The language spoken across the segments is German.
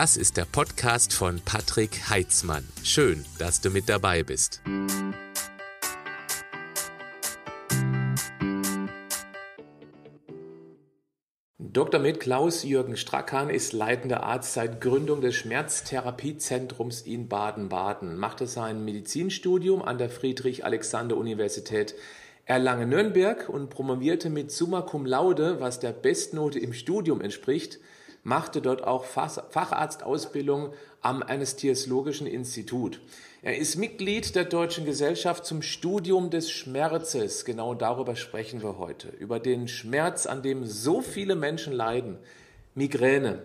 Das ist der Podcast von Patrick Heitzmann. Schön, dass du mit dabei bist. Dr. Med Klaus-Jürgen Strackan ist leitender Arzt seit Gründung des Schmerztherapiezentrums in Baden-Baden, machte sein Medizinstudium an der Friedrich-Alexander-Universität Erlangen-Nürnberg und promovierte mit Summa Cum Laude, was der Bestnote im Studium entspricht, machte dort auch Facharztausbildung am Anästhesiologischen Institut. Er ist Mitglied der Deutschen Gesellschaft zum Studium des Schmerzes. Genau darüber sprechen wir heute. Über den Schmerz, an dem so viele Menschen leiden. Migräne.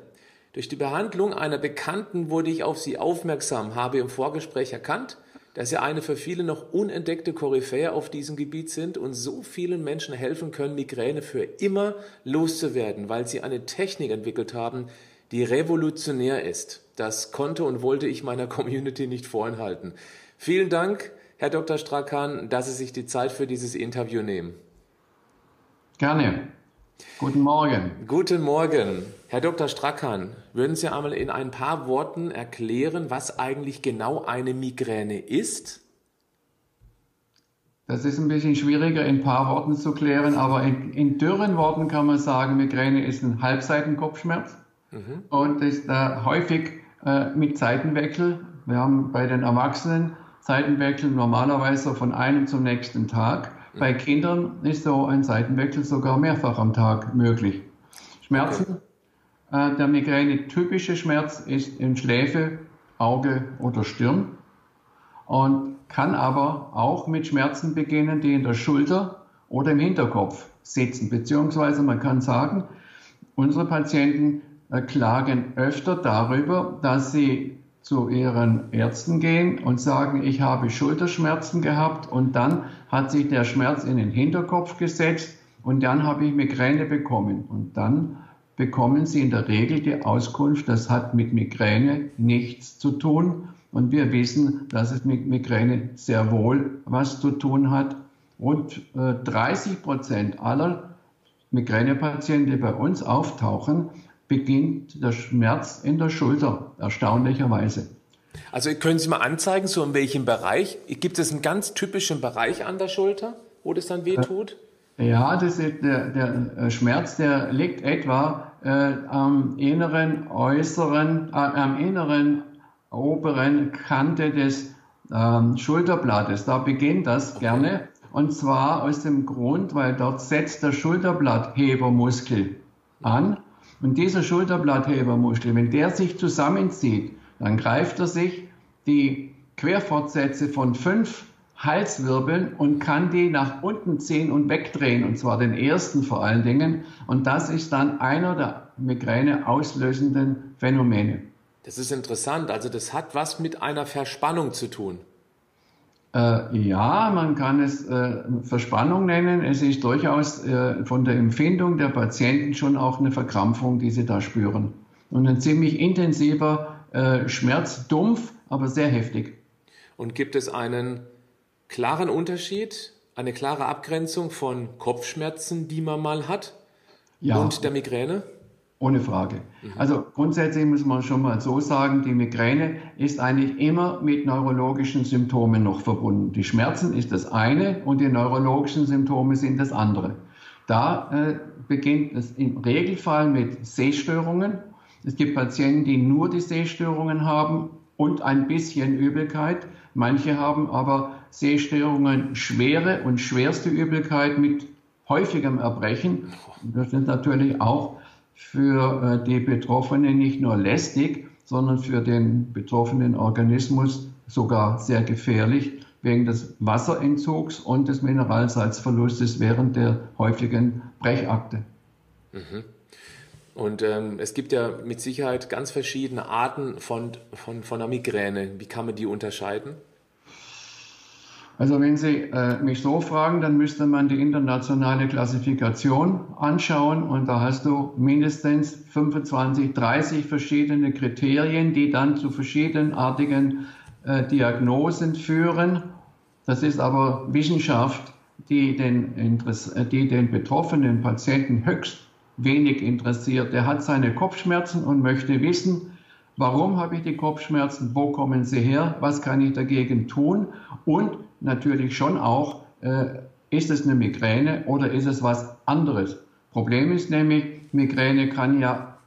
Durch die Behandlung einer Bekannten wurde ich auf sie aufmerksam, habe im Vorgespräch erkannt, dass sie eine für viele noch unentdeckte Koryphäe auf diesem Gebiet sind und so vielen Menschen helfen können, Migräne für immer loszuwerden, weil sie eine Technik entwickelt haben, die revolutionär ist. Das konnte und wollte ich meiner Community nicht vorenthalten. Vielen Dank, Herr Dr. Strakan, dass Sie sich die Zeit für dieses Interview nehmen. Gerne. Guten Morgen. Guten Morgen. Herr Dr. Strackan, würden Sie einmal in ein paar Worten erklären, was eigentlich genau eine Migräne ist? Das ist ein bisschen schwieriger in ein paar Worten zu klären, aber in, in dürren Worten kann man sagen, Migräne ist ein Halbseitenkopfschmerz mhm. und ist äh, häufig äh, mit Seitenwechsel. Wir haben bei den Erwachsenen Seitenwechsel normalerweise von einem zum nächsten Tag. Mhm. Bei Kindern ist so ein Seitenwechsel sogar mehrfach am Tag möglich. Schmerzen äh, der Migräne typische Schmerz ist in Schläfe, Auge oder Stirn und kann aber auch mit Schmerzen beginnen, die in der Schulter oder im Hinterkopf sitzen. Beziehungsweise man kann sagen, unsere Patienten äh, klagen öfter darüber, dass sie zu ihren Ärzten gehen und sagen, ich habe Schulterschmerzen gehabt und dann hat sich der Schmerz in den Hinterkopf gesetzt und dann habe ich Migräne bekommen. Und dann bekommen Sie in der Regel die Auskunft, das hat mit Migräne nichts zu tun. Und wir wissen, dass es mit Migräne sehr wohl was zu tun hat. Rund 30 äh, Prozent aller Migränepatienten, die bei uns auftauchen, beginnt der Schmerz in der Schulter, erstaunlicherweise. Also können Sie mal anzeigen, so in welchem Bereich? Gibt es einen ganz typischen Bereich an der Schulter, wo das dann wehtut? Ja, das ist der, der äh, Schmerz, der liegt etwa äh, am inneren, äußeren, äh, am inneren, oberen Kante des ähm, Schulterblattes. Da beginnt das gerne. Und zwar aus dem Grund, weil dort setzt der Schulterblatthebermuskel an. Und dieser Schulterblatthebermuskel, wenn der sich zusammenzieht, dann greift er sich die Querfortsätze von fünf Halswirbeln und kann die nach unten ziehen und wegdrehen, und zwar den ersten vor allen Dingen. Und das ist dann einer der Migräne auslösenden Phänomene. Das ist interessant. Also das hat was mit einer Verspannung zu tun. Äh, ja, man kann es äh, Verspannung nennen. Es ist durchaus äh, von der Empfindung der Patienten schon auch eine Verkrampfung, die sie da spüren. Und ein ziemlich intensiver äh, Schmerz, dumpf, aber sehr heftig. Und gibt es einen klaren Unterschied, eine klare Abgrenzung von Kopfschmerzen, die man mal hat, ja, und der Migräne? Ohne Frage. Mhm. Also grundsätzlich muss man schon mal so sagen, die Migräne ist eigentlich immer mit neurologischen Symptomen noch verbunden. Die Schmerzen ist das eine und die neurologischen Symptome sind das andere. Da äh, beginnt es im Regelfall mit Sehstörungen. Es gibt Patienten, die nur die Sehstörungen haben und ein bisschen Übelkeit. Manche haben aber Sehstörungen schwere und schwerste Übelkeit mit häufigem Erbrechen. Das ist natürlich auch für äh, die Betroffenen nicht nur lästig, sondern für den betroffenen Organismus sogar sehr gefährlich wegen des Wasserentzugs und des Mineralsalzverlustes während der häufigen Brechakte. Mhm. Und ähm, es gibt ja mit Sicherheit ganz verschiedene Arten von, von, von einer Migräne. Wie kann man die unterscheiden? Also wenn Sie äh, mich so fragen, dann müsste man die internationale Klassifikation anschauen und da hast du mindestens 25, 30 verschiedene Kriterien, die dann zu verschiedenartigen äh, Diagnosen führen. Das ist aber Wissenschaft, die den, Interess die den betroffenen Patienten höchst wenig interessiert. Er hat seine Kopfschmerzen und möchte wissen, Warum habe ich die Kopfschmerzen? Wo kommen sie her? Was kann ich dagegen tun? Und natürlich schon auch, äh, ist es eine Migräne oder ist es was anderes? Problem ist nämlich, Migräne kann ja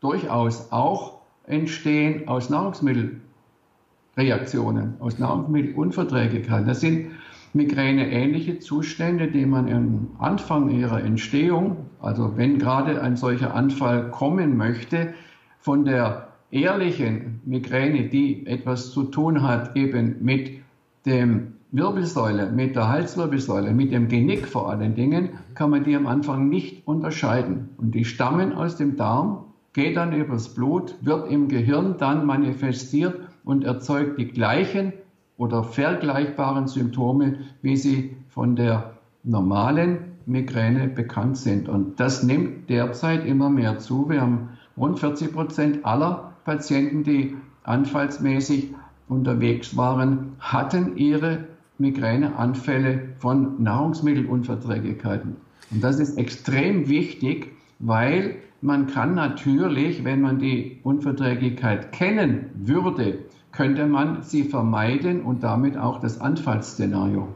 durchaus auch entstehen aus Nahrungsmittelreaktionen, aus Nahrungsmittelunverträglichkeit. Das sind Migräne-ähnliche Zustände, die man am Anfang ihrer Entstehung, also wenn gerade ein solcher Anfall kommen möchte, von der ehrlichen Migräne, die etwas zu tun hat eben mit dem Wirbelsäule, mit der Halswirbelsäule, mit dem Genick vor allen Dingen, kann man die am Anfang nicht unterscheiden. Und die stammen aus dem Darm, geht dann übers Blut, wird im Gehirn dann manifestiert und erzeugt die gleichen oder vergleichbaren Symptome, wie sie von der normalen Migräne bekannt sind. Und das nimmt derzeit immer mehr zu. Wir haben rund 40 Prozent aller Patienten, die anfallsmäßig unterwegs waren, hatten ihre Migräneanfälle von Nahrungsmittelunverträglichkeiten. Und das ist extrem wichtig, weil man kann natürlich, wenn man die Unverträglichkeit kennen würde, könnte man sie vermeiden und damit auch das Anfallsszenario.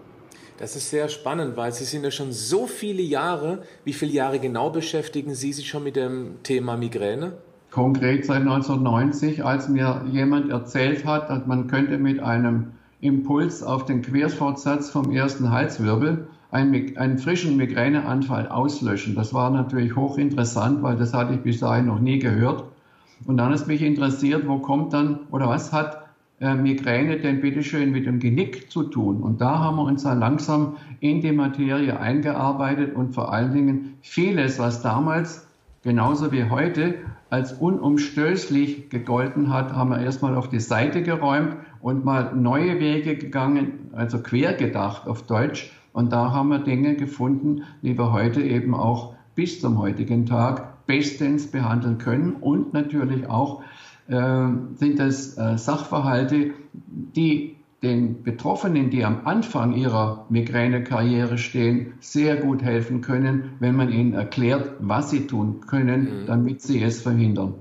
Das ist sehr spannend, weil Sie sind ja schon so viele Jahre. Wie viele Jahre genau beschäftigen Sie sich schon mit dem Thema Migräne? Konkret seit 1990, als mir jemand erzählt hat, man könnte mit einem Impuls auf den Querfortsatz vom ersten Halswirbel einen, einen frischen Migräneanfall auslöschen. Das war natürlich hochinteressant, weil das hatte ich bis dahin noch nie gehört. Und dann ist mich interessiert, wo kommt dann oder was hat äh, Migräne denn bitteschön mit dem Genick zu tun? Und da haben wir uns dann langsam in die Materie eingearbeitet und vor allen Dingen vieles, was damals genauso wie heute als unumstößlich gegolten hat, haben wir erstmal auf die Seite geräumt und mal neue Wege gegangen, also quer gedacht auf Deutsch. Und da haben wir Dinge gefunden, die wir heute eben auch bis zum heutigen Tag bestens behandeln können und natürlich auch sind das äh, Sachverhalte, die den Betroffenen, die am Anfang ihrer Migränekarriere stehen, sehr gut helfen können, wenn man ihnen erklärt, was sie tun können, mhm. damit sie es verhindern.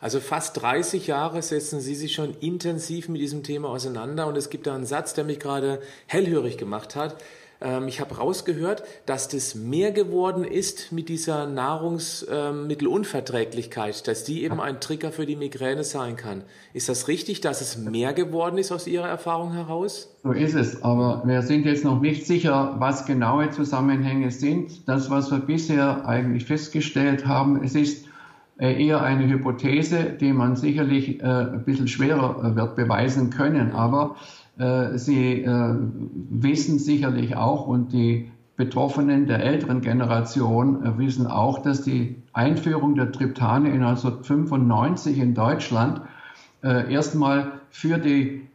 Also fast 30 Jahre setzen Sie sich schon intensiv mit diesem Thema auseinander und es gibt da einen Satz, der mich gerade hellhörig gemacht hat. Ähm, ich habe rausgehört, dass das mehr geworden ist mit dieser Nahrungsmittelunverträglichkeit, dass die eben ein Trigger für die Migräne sein kann. Ist das richtig, dass es mehr geworden ist aus Ihrer Erfahrung heraus? So ist es, aber wir sind jetzt noch nicht sicher, was genaue Zusammenhänge sind. Das, was wir bisher eigentlich festgestellt haben, es ist äh, eher eine Hypothese, die man sicherlich äh, ein bisschen schwerer wird beweisen können. Aber äh, Sie äh, wissen sicherlich auch und die Betroffenen der älteren Generation äh, wissen auch, dass die Einführung der Triptane in 1995 in Deutschland erstmal für die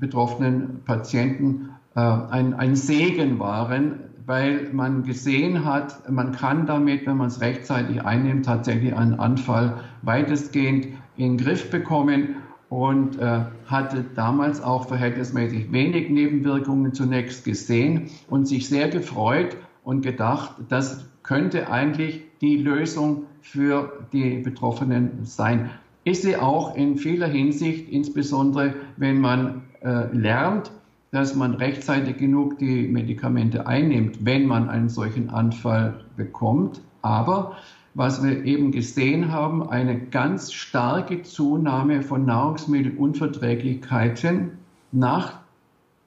betroffenen Patienten ein, ein Segen waren, weil man gesehen hat, man kann damit, wenn man es rechtzeitig einnimmt, tatsächlich einen Anfall weitestgehend in den Griff bekommen und äh, hatte damals auch verhältnismäßig wenig Nebenwirkungen zunächst gesehen und sich sehr gefreut und gedacht, das könnte eigentlich die Lösung für die Betroffenen sein. Ist sie auch in vieler Hinsicht, insbesondere wenn man äh, lernt, dass man rechtzeitig genug die Medikamente einnimmt, wenn man einen solchen Anfall bekommt. Aber was wir eben gesehen haben, eine ganz starke Zunahme von Nahrungsmittelunverträglichkeiten nach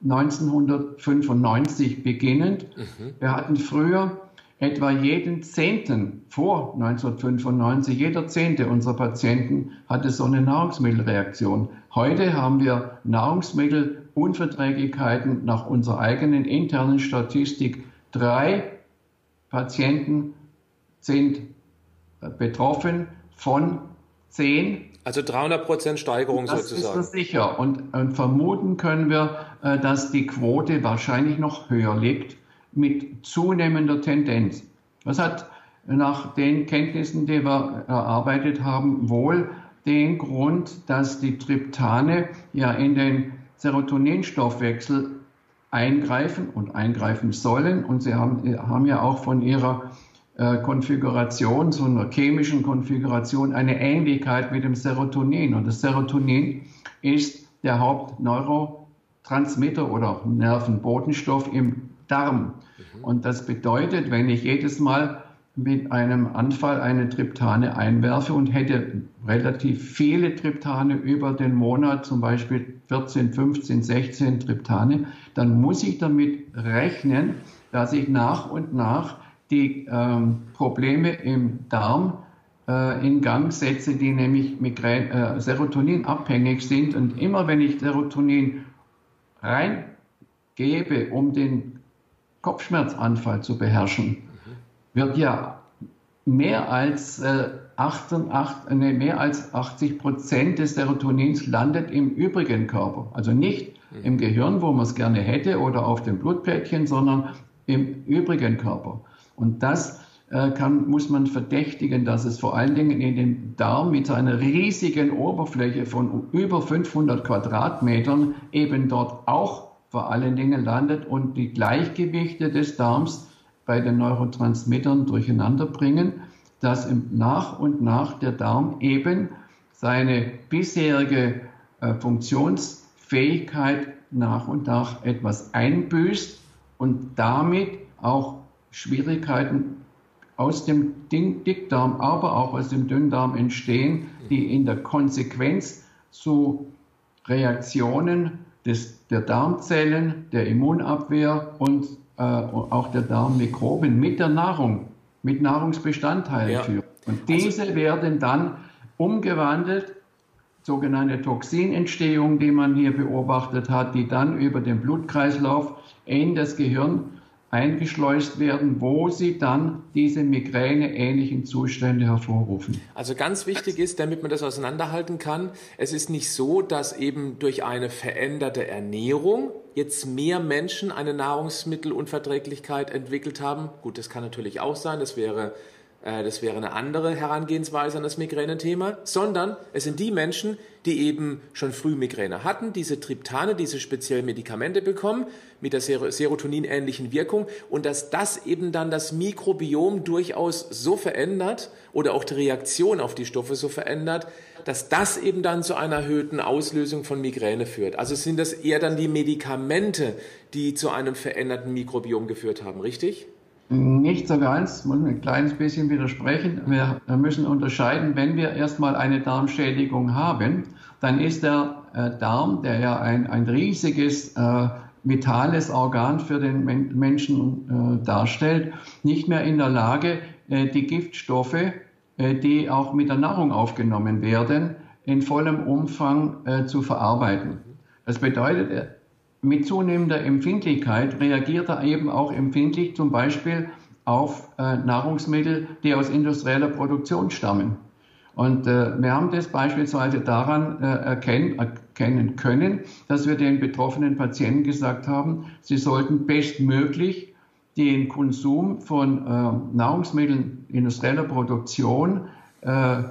1995 beginnend. Mhm. Wir hatten früher etwa jeden Zehnten vor 1995, jeder Zehnte unserer Patienten hatte so eine Nahrungsmittelreaktion. Heute haben wir Nahrungsmittelunverträglichkeiten nach unserer eigenen internen Statistik. Drei Patienten sind betroffen von 10. Also 300 Prozent Steigerung das sozusagen. Das ist sicher. Und, und, vermuten können wir, äh, dass die Quote wahrscheinlich noch höher liegt mit zunehmender Tendenz. Das hat nach den Kenntnissen, die wir erarbeitet haben, wohl den Grund, dass die Triptane ja in den Serotoninstoffwechsel eingreifen und eingreifen sollen. Und sie haben, haben ja auch von ihrer Konfiguration, so einer chemischen Konfiguration, eine Ähnlichkeit mit dem Serotonin. Und das Serotonin ist der Hauptneurotransmitter oder Nervenbotenstoff im Darm. Mhm. Und das bedeutet, wenn ich jedes Mal mit einem Anfall eine Triptane einwerfe und hätte relativ viele Triptane über den Monat, zum Beispiel 14, 15, 16 Triptane, dann muss ich damit rechnen, dass ich nach und nach die ähm, Probleme im Darm äh, in Gang setze, die nämlich Migrän äh, Serotonin abhängig sind. Und immer wenn ich Serotonin reingebe, um den Kopfschmerzanfall zu beherrschen, wird ja mehr als, äh, 88, nee, mehr als 80 Prozent des Serotonins landet im übrigen Körper. Also nicht mhm. im Gehirn, wo man es gerne hätte, oder auf dem Blutplättchen, sondern im übrigen Körper. Und das äh, kann, muss man verdächtigen, dass es vor allen Dingen in den Darm mit seiner riesigen Oberfläche von über 500 Quadratmetern eben dort auch vor allen Dingen landet und die Gleichgewichte des Darms bei den Neurotransmittern durcheinander bringen, dass nach und nach der Darm eben seine bisherige äh, Funktionsfähigkeit nach und nach etwas einbüßt und damit auch Schwierigkeiten aus dem Dickdarm, aber auch aus dem Dünndarm entstehen, die in der Konsequenz zu Reaktionen des, der Darmzellen, der Immunabwehr und äh, auch der Darmmikroben mit der Nahrung, mit Nahrungsbestandteilen ja. führen. Und also diese also, werden dann umgewandelt, sogenannte Toxinentstehung, die man hier beobachtet hat, die dann über den Blutkreislauf in das Gehirn eingeschleust werden, wo sie dann diese migräneähnlichen Zustände hervorrufen. Also ganz wichtig ist, damit man das auseinanderhalten kann, es ist nicht so, dass eben durch eine veränderte Ernährung jetzt mehr Menschen eine Nahrungsmittelunverträglichkeit entwickelt haben. Gut, das kann natürlich auch sein, das wäre das wäre eine andere Herangehensweise an das Migränethema, sondern es sind die Menschen, die eben schon früh Migräne hatten, diese Triptane, diese speziellen Medikamente bekommen mit der Serotonin-ähnlichen Wirkung und dass das eben dann das Mikrobiom durchaus so verändert oder auch die Reaktion auf die Stoffe so verändert, dass das eben dann zu einer erhöhten Auslösung von Migräne führt. Also sind das eher dann die Medikamente, die zu einem veränderten Mikrobiom geführt haben, richtig? Nicht so ganz, muss ein kleines bisschen widersprechen. Wir müssen unterscheiden, wenn wir erstmal eine Darmschädigung haben, dann ist der äh, Darm, der ja ein, ein riesiges äh, vitales Organ für den Men Menschen äh, darstellt, nicht mehr in der Lage, äh, die Giftstoffe, äh, die auch mit der Nahrung aufgenommen werden, in vollem Umfang äh, zu verarbeiten. Das bedeutet, mit zunehmender Empfindlichkeit reagiert er eben auch empfindlich zum Beispiel auf äh, Nahrungsmittel, die aus industrieller Produktion stammen. Und äh, wir haben das beispielsweise daran äh, erkennen, erkennen können, dass wir den betroffenen Patienten gesagt haben, sie sollten bestmöglich den Konsum von äh, Nahrungsmitteln industrieller Produktion äh,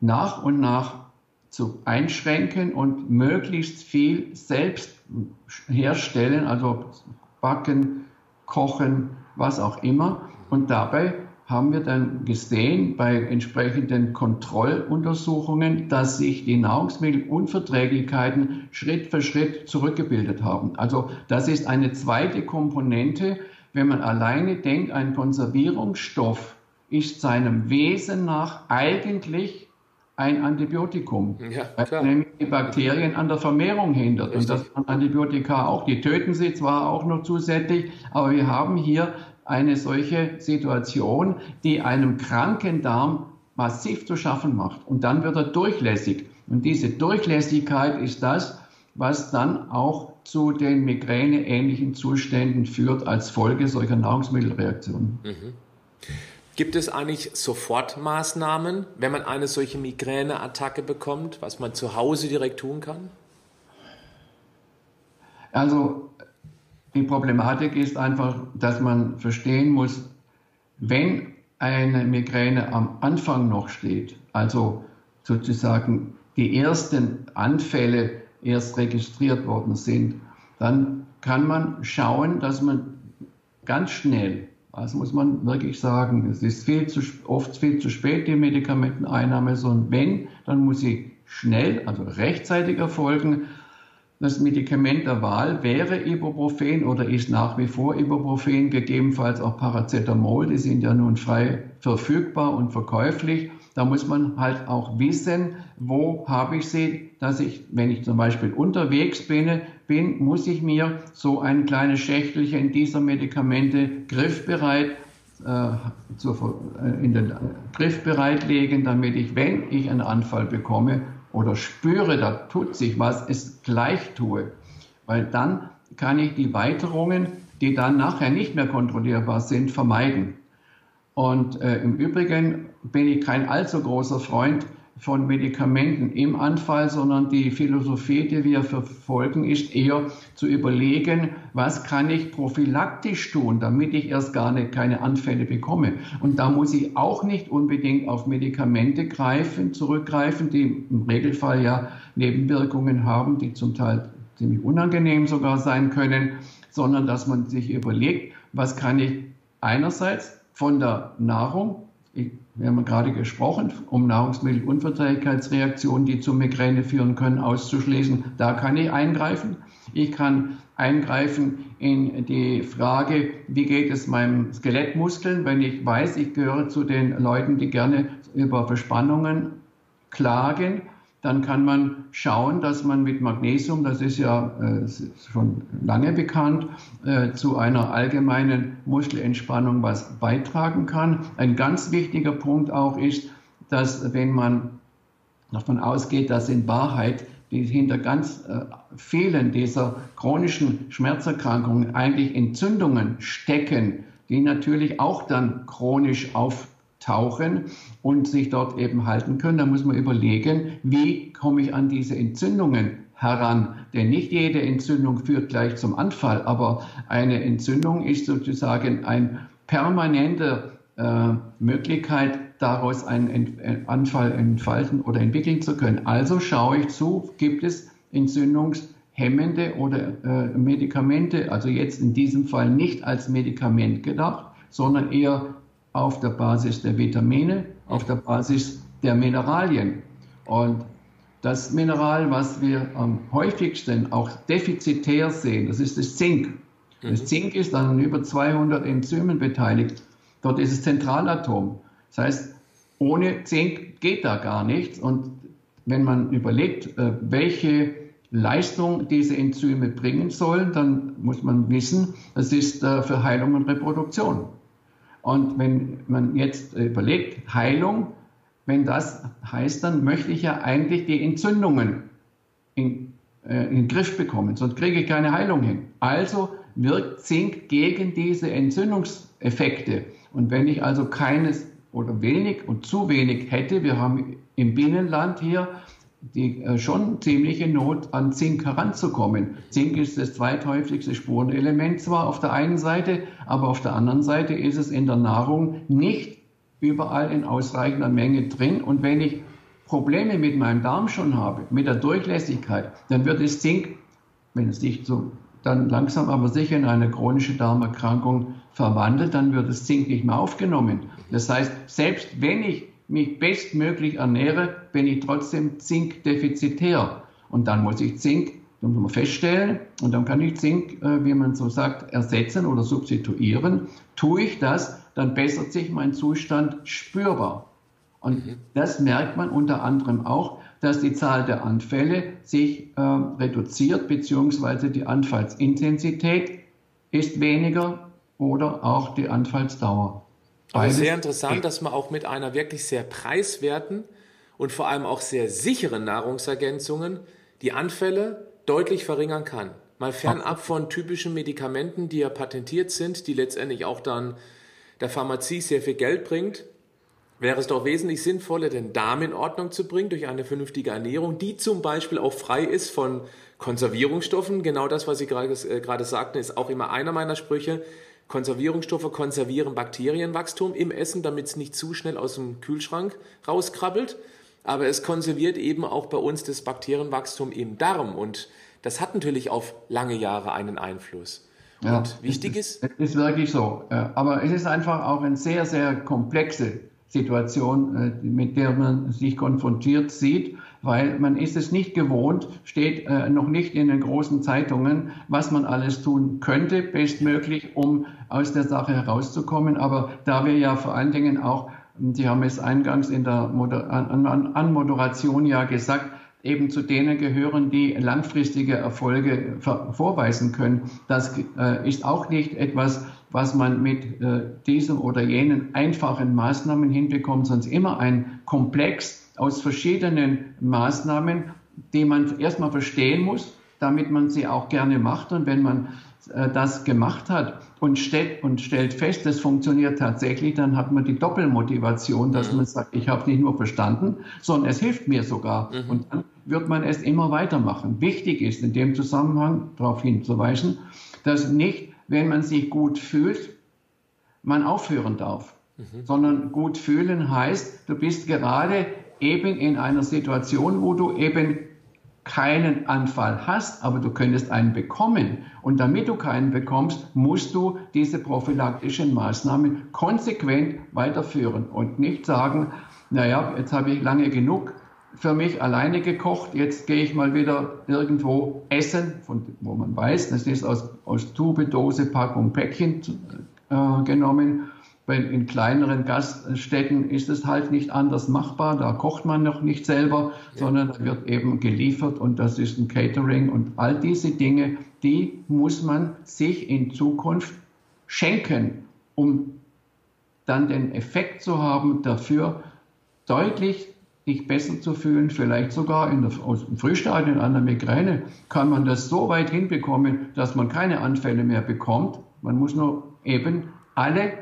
nach und nach zu einschränken und möglichst viel selbst herstellen, also backen, kochen, was auch immer. Und dabei haben wir dann gesehen bei entsprechenden Kontrolluntersuchungen, dass sich die Nahrungsmittelunverträglichkeiten Schritt für Schritt zurückgebildet haben. Also das ist eine zweite Komponente. Wenn man alleine denkt, ein Konservierungsstoff ist seinem Wesen nach eigentlich ein Antibiotikum, ja, weil nämlich die Bakterien an der Vermehrung hindert. Richtig. Und das von Antibiotika auch. Die töten sie zwar auch noch zusätzlich, aber wir haben hier eine solche Situation, die einem kranken Darm massiv zu schaffen macht. Und dann wird er durchlässig. Und diese Durchlässigkeit ist das, was dann auch zu den migräneähnlichen Zuständen führt als Folge solcher Nahrungsmittelreaktionen. Mhm. Gibt es eigentlich Sofortmaßnahmen, wenn man eine solche Migräneattacke bekommt, was man zu Hause direkt tun kann? Also die Problematik ist einfach, dass man verstehen muss, wenn eine Migräne am Anfang noch steht, also sozusagen die ersten Anfälle erst registriert worden sind, dann kann man schauen, dass man ganz schnell Also muss man wirklich sagen, es ist viel zu, oft viel zu spät, die Medikamenteneinnahme, sondern wenn, dann muss sie schnell, also rechtzeitig erfolgen. Das Medikament der Wahl wäre Ibuprofen oder ist nach wie vor Ibuprofen, gegebenenfalls auch Paracetamol. Die sind ja nun frei verfügbar und verkäuflich. Da muss man halt auch wissen, wo habe ich sie, dass ich, wenn ich zum Beispiel unterwegs bin, bin muss ich mir so ein kleines Schächtelchen dieser Medikamente griffbereit äh, zur, äh, in den Griffbereit legen, damit ich, wenn ich einen Anfall bekomme oder spüre, da tut sich was, es gleich tue. Weil dann kann ich die Weiterungen, die dann nachher nicht mehr kontrollierbar sind, vermeiden. Und äh, im Übrigen bin ich kein allzu großer Freund von Medikamenten im Anfall, sondern die Philosophie, die wir verfolgen, ist eher zu überlegen, was kann ich prophylaktisch tun, damit ich erst gar nicht keine Anfälle bekomme. Und da muss ich auch nicht unbedingt auf Medikamente greifen, zurückgreifen, die im Regelfall ja Nebenwirkungen haben, die zum Teil ziemlich unangenehm sogar sein können, sondern dass man sich überlegt, was kann ich einerseits von der Nahrung, wir haben gerade gesprochen, um Nahrungsmittelunverträglichkeitsreaktionen, die zu Migräne führen können, auszuschließen. Da kann ich eingreifen. Ich kann eingreifen in die Frage, wie geht es meinem Skelettmuskeln, wenn ich weiß, ich gehöre zu den Leuten, die gerne über Verspannungen klagen dann kann man schauen, dass man mit Magnesium, das ist ja äh, schon lange bekannt, äh, zu einer allgemeinen Muskelentspannung was beitragen kann. Ein ganz wichtiger Punkt auch ist, dass wenn man davon ausgeht, dass in Wahrheit die hinter ganz äh, vielen dieser chronischen Schmerzerkrankungen eigentlich Entzündungen stecken, die natürlich auch dann chronisch auf tauchen und sich dort eben halten können. Da muss man überlegen, wie komme ich an diese Entzündungen heran. Denn nicht jede Entzündung führt gleich zum Anfall, aber eine Entzündung ist sozusagen ein permanente äh, Möglichkeit, daraus einen Anfall entfalten oder entwickeln zu können. Also schaue ich zu, gibt es entzündungshemmende oder äh, Medikamente, also jetzt in diesem Fall nicht als Medikament gedacht, sondern eher auf der Basis der Vitamine, auf der Basis der Mineralien. Und das Mineral, was wir am häufigsten auch defizitär sehen, das ist das Zink. Das mhm. Zink ist an über 200 Enzymen beteiligt. Dort ist es Zentralatom. Das heißt, ohne Zink geht da gar nichts. Und wenn man überlegt, äh, welche Leistung diese Enzyme bringen sollen, dann muss man wissen, das ist äh, für Heilung und Reproduktion. Und wenn man jetzt überlegt, Heilung, wenn das heißt, dann möchte ich ja eigentlich die Entzündungen in, äh, in den Griff bekommen, sonst kriege ich keine Heilung hin. Also wirkt Zink gegen diese Entzündungseffekte. Und wenn ich also keines oder wenig und zu wenig hätte, wir haben im Binnenland hier die äh, schon ziemliche Not, an Zink heranzukommen. Zink ist das zweithäufigste Spurenelement zwar auf der einen Seite, aber auf der anderen Seite ist es in der Nahrung nicht überall in ausreichender Menge drin. Und wenn ich Probleme mit meinem Darm schon habe, mit der Durchlässigkeit, dann wird das Zink, wenn es nicht so dann langsam aber sicher in eine chronische Darmerkrankung verwandelt, dann wird das Zink nicht mehr aufgenommen. Das heißt, selbst wenn ich mich bestmöglich ernähre, bin ich trotzdem zinkdefizitär. Und dann muss ich Zink dann muss man feststellen und dann kann ich Zink, äh, wie man so sagt, ersetzen oder substituieren. Tue ich das, dann bessert sich mein Zustand spürbar. Und mhm. das merkt man unter anderem auch, dass die Zahl der Anfälle sich äh, reduziert, beziehungsweise die Anfallsintensität ist weniger oder auch die Anfallsdauer. Aber sehr interessant, dass man auch mit einer wirklich sehr preiswerten und vor allem auch sehr sicheren Nahrungsergänzungen die Anfälle deutlich verringern kann. Mal fernab von typischen Medikamenten, die ja patentiert sind, die letztendlich auch dann der Pharmazie sehr viel Geld bringt, wäre es doch wesentlich sinnvoller, den Darm in Ordnung zu bringen durch eine vernünftige Ernährung, die zum Beispiel auch frei ist von Konservierungsstoffen. Genau das, was Sie gerade, äh, gerade sagten, ist auch immer einer meiner Sprüche. Konservierungsstoffe konservieren Bakterienwachstum im Essen, damit es nicht zu schnell aus dem Kühlschrank rauskrabbelt. Aber es konserviert eben auch bei uns das Bakterienwachstum im Darm und das hat natürlich auf lange Jahre einen Einfluss. Ja, und wichtig ist, ist. Ist wirklich so. Aber es ist einfach auch eine sehr, sehr komplexe Situation, äh, mit der man sich konfrontiert sieht, weil man ist es nicht gewohnt, steht äh, noch nicht in den großen Zeitungen, was man alles tun könnte, bestmöglich, um aus der Sache herauszukommen. Aber da wir ja vor allen Dingen auch, Sie haben es eingangs in der Moder An An Anmoderation ja gesagt, eben zu denen gehören, die langfristige Erfolge vorweisen können. Das äh, ist auch nicht etwas, was man mit äh, diesem oder jenen einfachen Maßnahmen hinbekommt, sondern immer ein Komplex aus verschiedenen Maßnahmen, die man erstmal verstehen muss, damit man sie auch gerne macht. Und wenn man äh, das gemacht hat und stellt, und stellt fest, das funktioniert tatsächlich, dann hat man die Doppelmotivation, dass mhm. man sagt, ich habe es nicht nur verstanden, sondern es hilft mir sogar. Mhm. Und dann wird man es immer weitermachen. Wichtig ist in dem Zusammenhang darauf hinzuweisen, dass nicht, wenn man sich gut fühlt, man aufhören darf. Mhm. Sondern gut fühlen heißt, du bist gerade eben in einer Situation, wo du eben keinen Anfall hast, aber du könntest einen bekommen. Und damit du keinen bekommst, musst du diese prophylaktischen Maßnahmen konsequent weiterführen und nicht sagen, naja, jetzt habe ich lange genug für mich alleine gekocht, jetzt gehe ich mal wieder irgendwo essen, von, wo man weiß, das ist aus, aus Tube, Dose, Packung, Päckchen äh, genommen in kleineren Gaststätten ist es halt nicht anders machbar. Da kocht man noch nicht selber, ja. sondern da wird eben geliefert und das ist ein Catering und all diese Dinge, die muss man sich in Zukunft schenken, um dann den Effekt zu haben, dafür deutlich sich besser zu fühlen, vielleicht sogar in der, aus dem Frühstadium einer Migräne, kann man das so weit hinbekommen, dass man keine Anfälle mehr bekommt. Man muss nur eben alle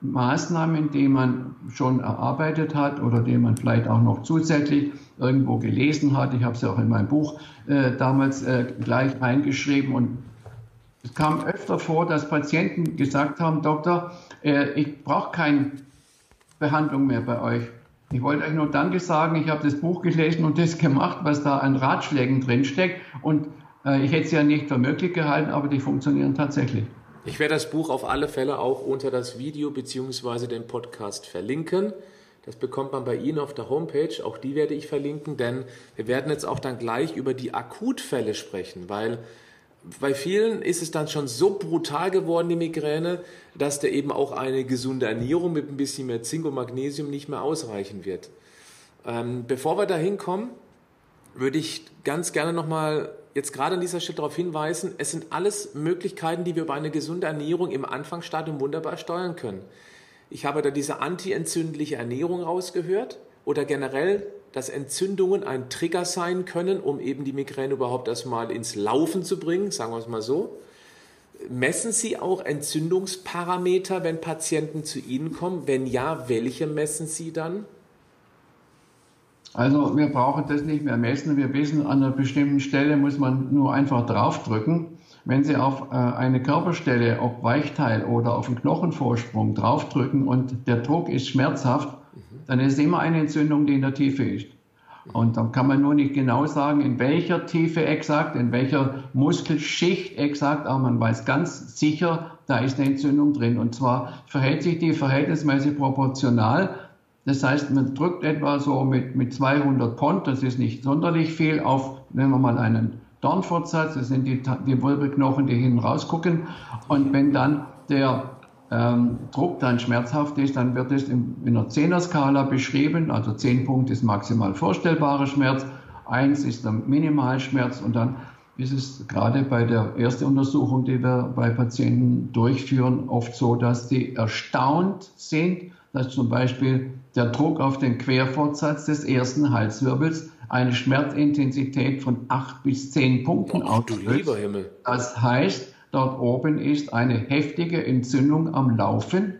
Maßnahmen, die man schon erarbeitet hat oder die man vielleicht auch noch zusätzlich irgendwo gelesen hat. Ich habe ja auch in meinem Buch äh, damals äh, gleich eingeschrieben und es kam öfter vor, dass Patienten gesagt haben, Doktor, äh, ich brauche keine Behandlung mehr bei euch. Ich wollte euch nur Danke sagen, ich habe das Buch gelesen und das gemacht, was da an Ratschlägen drinsteckt und äh, ich hätte es ja nicht für möglich gehalten, aber die funktionieren tatsächlich. Ich werde das Buch auf alle Fälle auch unter das Video bzw. den Podcast verlinken. Das bekommt man bei Ihnen auf der Homepage. Auch die werde ich verlinken, denn wir werden jetzt auch dann gleich über die Akutfälle sprechen, weil bei vielen ist es dann schon so brutal geworden, die Migräne, dass da eben auch eine gesunde Ernährung mit ein bisschen mehr Zink und Magnesium nicht mehr ausreichen wird. Ähm, bevor wir da hinkommen, würde ich ganz gerne nochmal jetzt gerade an dieser Stelle darauf hinweisen, es sind alles Möglichkeiten, die wir über eine gesunde Ernährung im Anfangsstadium wunderbar steuern können. Ich habe da diese antientzündliche Ernährung rausgehört oder generell, dass Entzündungen ein Trigger sein können, um eben die Migräne überhaupt erstmal ins Laufen zu bringen, sagen wir es mal so. Messen Sie auch Entzündungsparameter, wenn Patienten zu Ihnen kommen? Wenn ja, welche messen Sie dann? Also wir brauchen das nicht mehr messen. Wir wissen, an einer bestimmten Stelle muss man nur einfach draufdrücken. Wenn Sie auf äh, eine Körperstelle, ob Weichteil oder auf einen Knochenvorsprung draufdrücken und der Druck ist schmerzhaft, dann ist es immer eine Entzündung, die in der Tiefe ist. Und dann kann man nur nicht genau sagen, in welcher Tiefe exakt, in welcher Muskelschicht exakt, aber man weiß ganz sicher, da ist eine Entzündung drin. Und zwar verhält sich die verhältnismäßig proportional das heißt, man drückt etwa so mit, mit 200 Pond, das ist nicht sonderlich viel, auf, nehmen wir mal einen Dornfortsatz, das sind die, die Wirbelknochen, die hinten rausgucken. Und wenn dann der ähm, Druck dann schmerzhaft ist, dann wird es in, in einer Zehner-Skala beschrieben. Also 10 Punkte ist maximal vorstellbarer Schmerz, 1 ist der Minimalschmerz und dann ist es gerade bei der ersten Untersuchung, die wir bei Patienten durchführen, oft so, dass die erstaunt sind, dass zum Beispiel der Druck auf den Querfortsatz des ersten Halswirbels eine Schmerzintensität von 8 bis 10 Punkten auslöst. Das heißt, dort oben ist eine heftige Entzündung am Laufen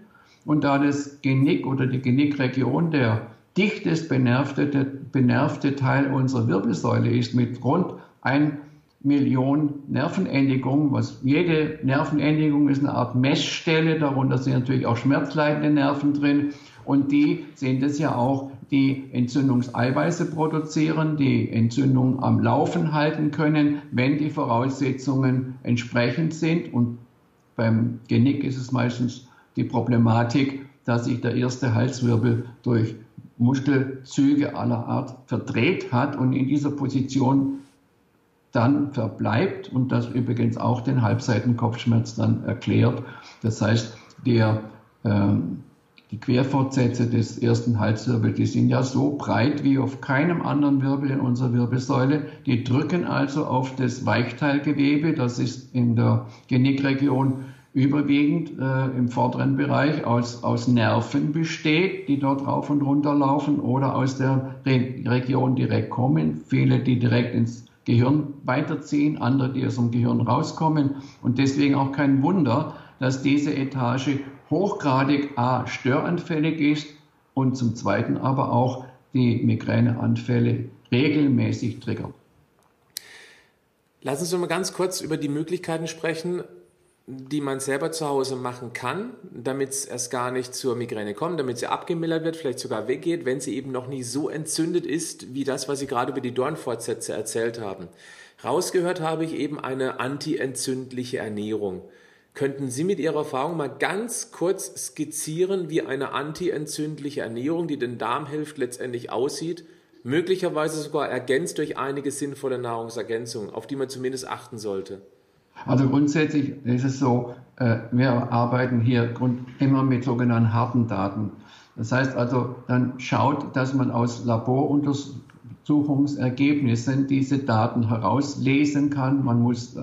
und da das Genick oder die Genickregion der dichtest benervte, benervte Teil unserer Wirbelsäule ist mit rund 1 Million Nervenendigungen, was jede Nervenendigung ist eine Art Messstelle, darunter sind natürlich auch schmerzleitende Nerven drin. Und die sind es ja auch, die Entzündungseiweiße produzieren, die Entzündung am Laufen halten können, wenn die Voraussetzungen entsprechend sind. Und Beim Genick ist es meistens die Problematik, dass sich der erste Halswirbel durch Muskelzüge aller Art verdreht hat. Und in dieser Position dann verbleibt und das übrigens auch den Halbseitenkopfschmerz dann erklärt. Das heißt, der, ähm, die Querfortsätze des ersten Halswirbels, die sind ja so breit wie auf keinem anderen Wirbel in unserer Wirbelsäule. Die drücken also auf das Weichteilgewebe, das ist in der Genickregion überwiegend äh, im vorderen Bereich aus, aus Nerven besteht, die dort rauf und runter laufen oder aus der Re Region direkt kommen. Viele, die direkt ins Gehirn weiterziehen, andere, die aus dem Gehirn rauskommen. Und deswegen auch kein Wunder, dass diese Etage hochgradig A störanfällig ist und zum Zweiten aber auch die Migräneanfälle regelmäßig triggert. Lassen Sie uns mal ganz kurz über die Möglichkeiten sprechen, die man selber zu Hause machen kann, damit es erst gar nicht zur Migräne kommt, damit sie abgemildert wird, vielleicht sogar weggeht, wenn sie eben noch nie so entzündet ist, wie das, was Sie gerade über die Dornfortsätze erzählt haben. Rausgehört habe ich eben eine antientzündliche Ernährung. Könnten Sie mit Ihrer Erfahrung mal ganz kurz skizzieren, wie eine antientzündliche Ernährung, die den Darm hilft, letztendlich aussieht? Möglicherweise sogar ergänzt durch einige sinnvolle Nahrungsergänzungen, auf die man zumindest achten sollte. Also grundsätzlich ist es so, äh, wir arbeiten hier immer mit sogenannten harten Daten. Das heißt also, dann schaut, dass man aus Laboruntersuchungsergebnissen diese Daten herauslesen kann. Man muss äh,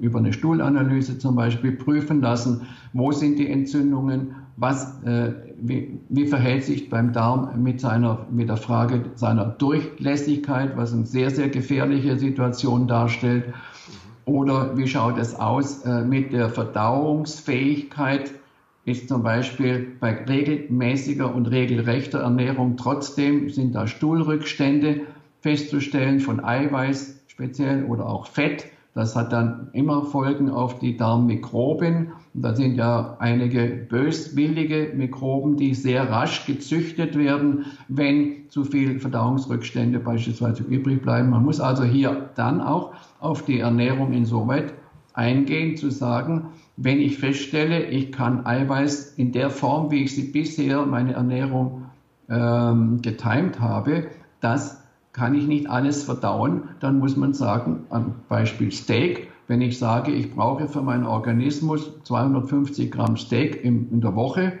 über eine Stuhlanalyse zum Beispiel prüfen lassen, wo sind die Entzündungen, was, äh, wie, wie, verhält sich beim Darm mit, seiner, mit der Frage seiner Durchlässigkeit, was eine sehr, sehr gefährliche Situation darstellt. Oder wie schaut es aus äh, mit der Verdauungsfähigkeit? Ist zum Beispiel bei regelmäßiger und regelrechter Ernährung trotzdem, sind da Stuhlrückstände festzustellen von Eiweiß speziell oder auch Fett? Das hat dann immer Folgen auf die Darmmikroben. Und da sind ja einige böswillige Mikroben, die sehr rasch gezüchtet werden, wenn zu viel Verdauungsrückstände beispielsweise übrig bleiben. Man muss also hier dann auch auf die Ernährung insoweit eingehen, zu sagen, wenn ich feststelle, ich kann Eiweiß in der Form, wie ich sie bisher meine Ernährung ähm, getimt habe, das kann ich nicht alles verdauen, dann muss man sagen, am Beispiel Steak, wenn ich sage, ich brauche für meinen Organismus 250 Gramm Steak in, der Woche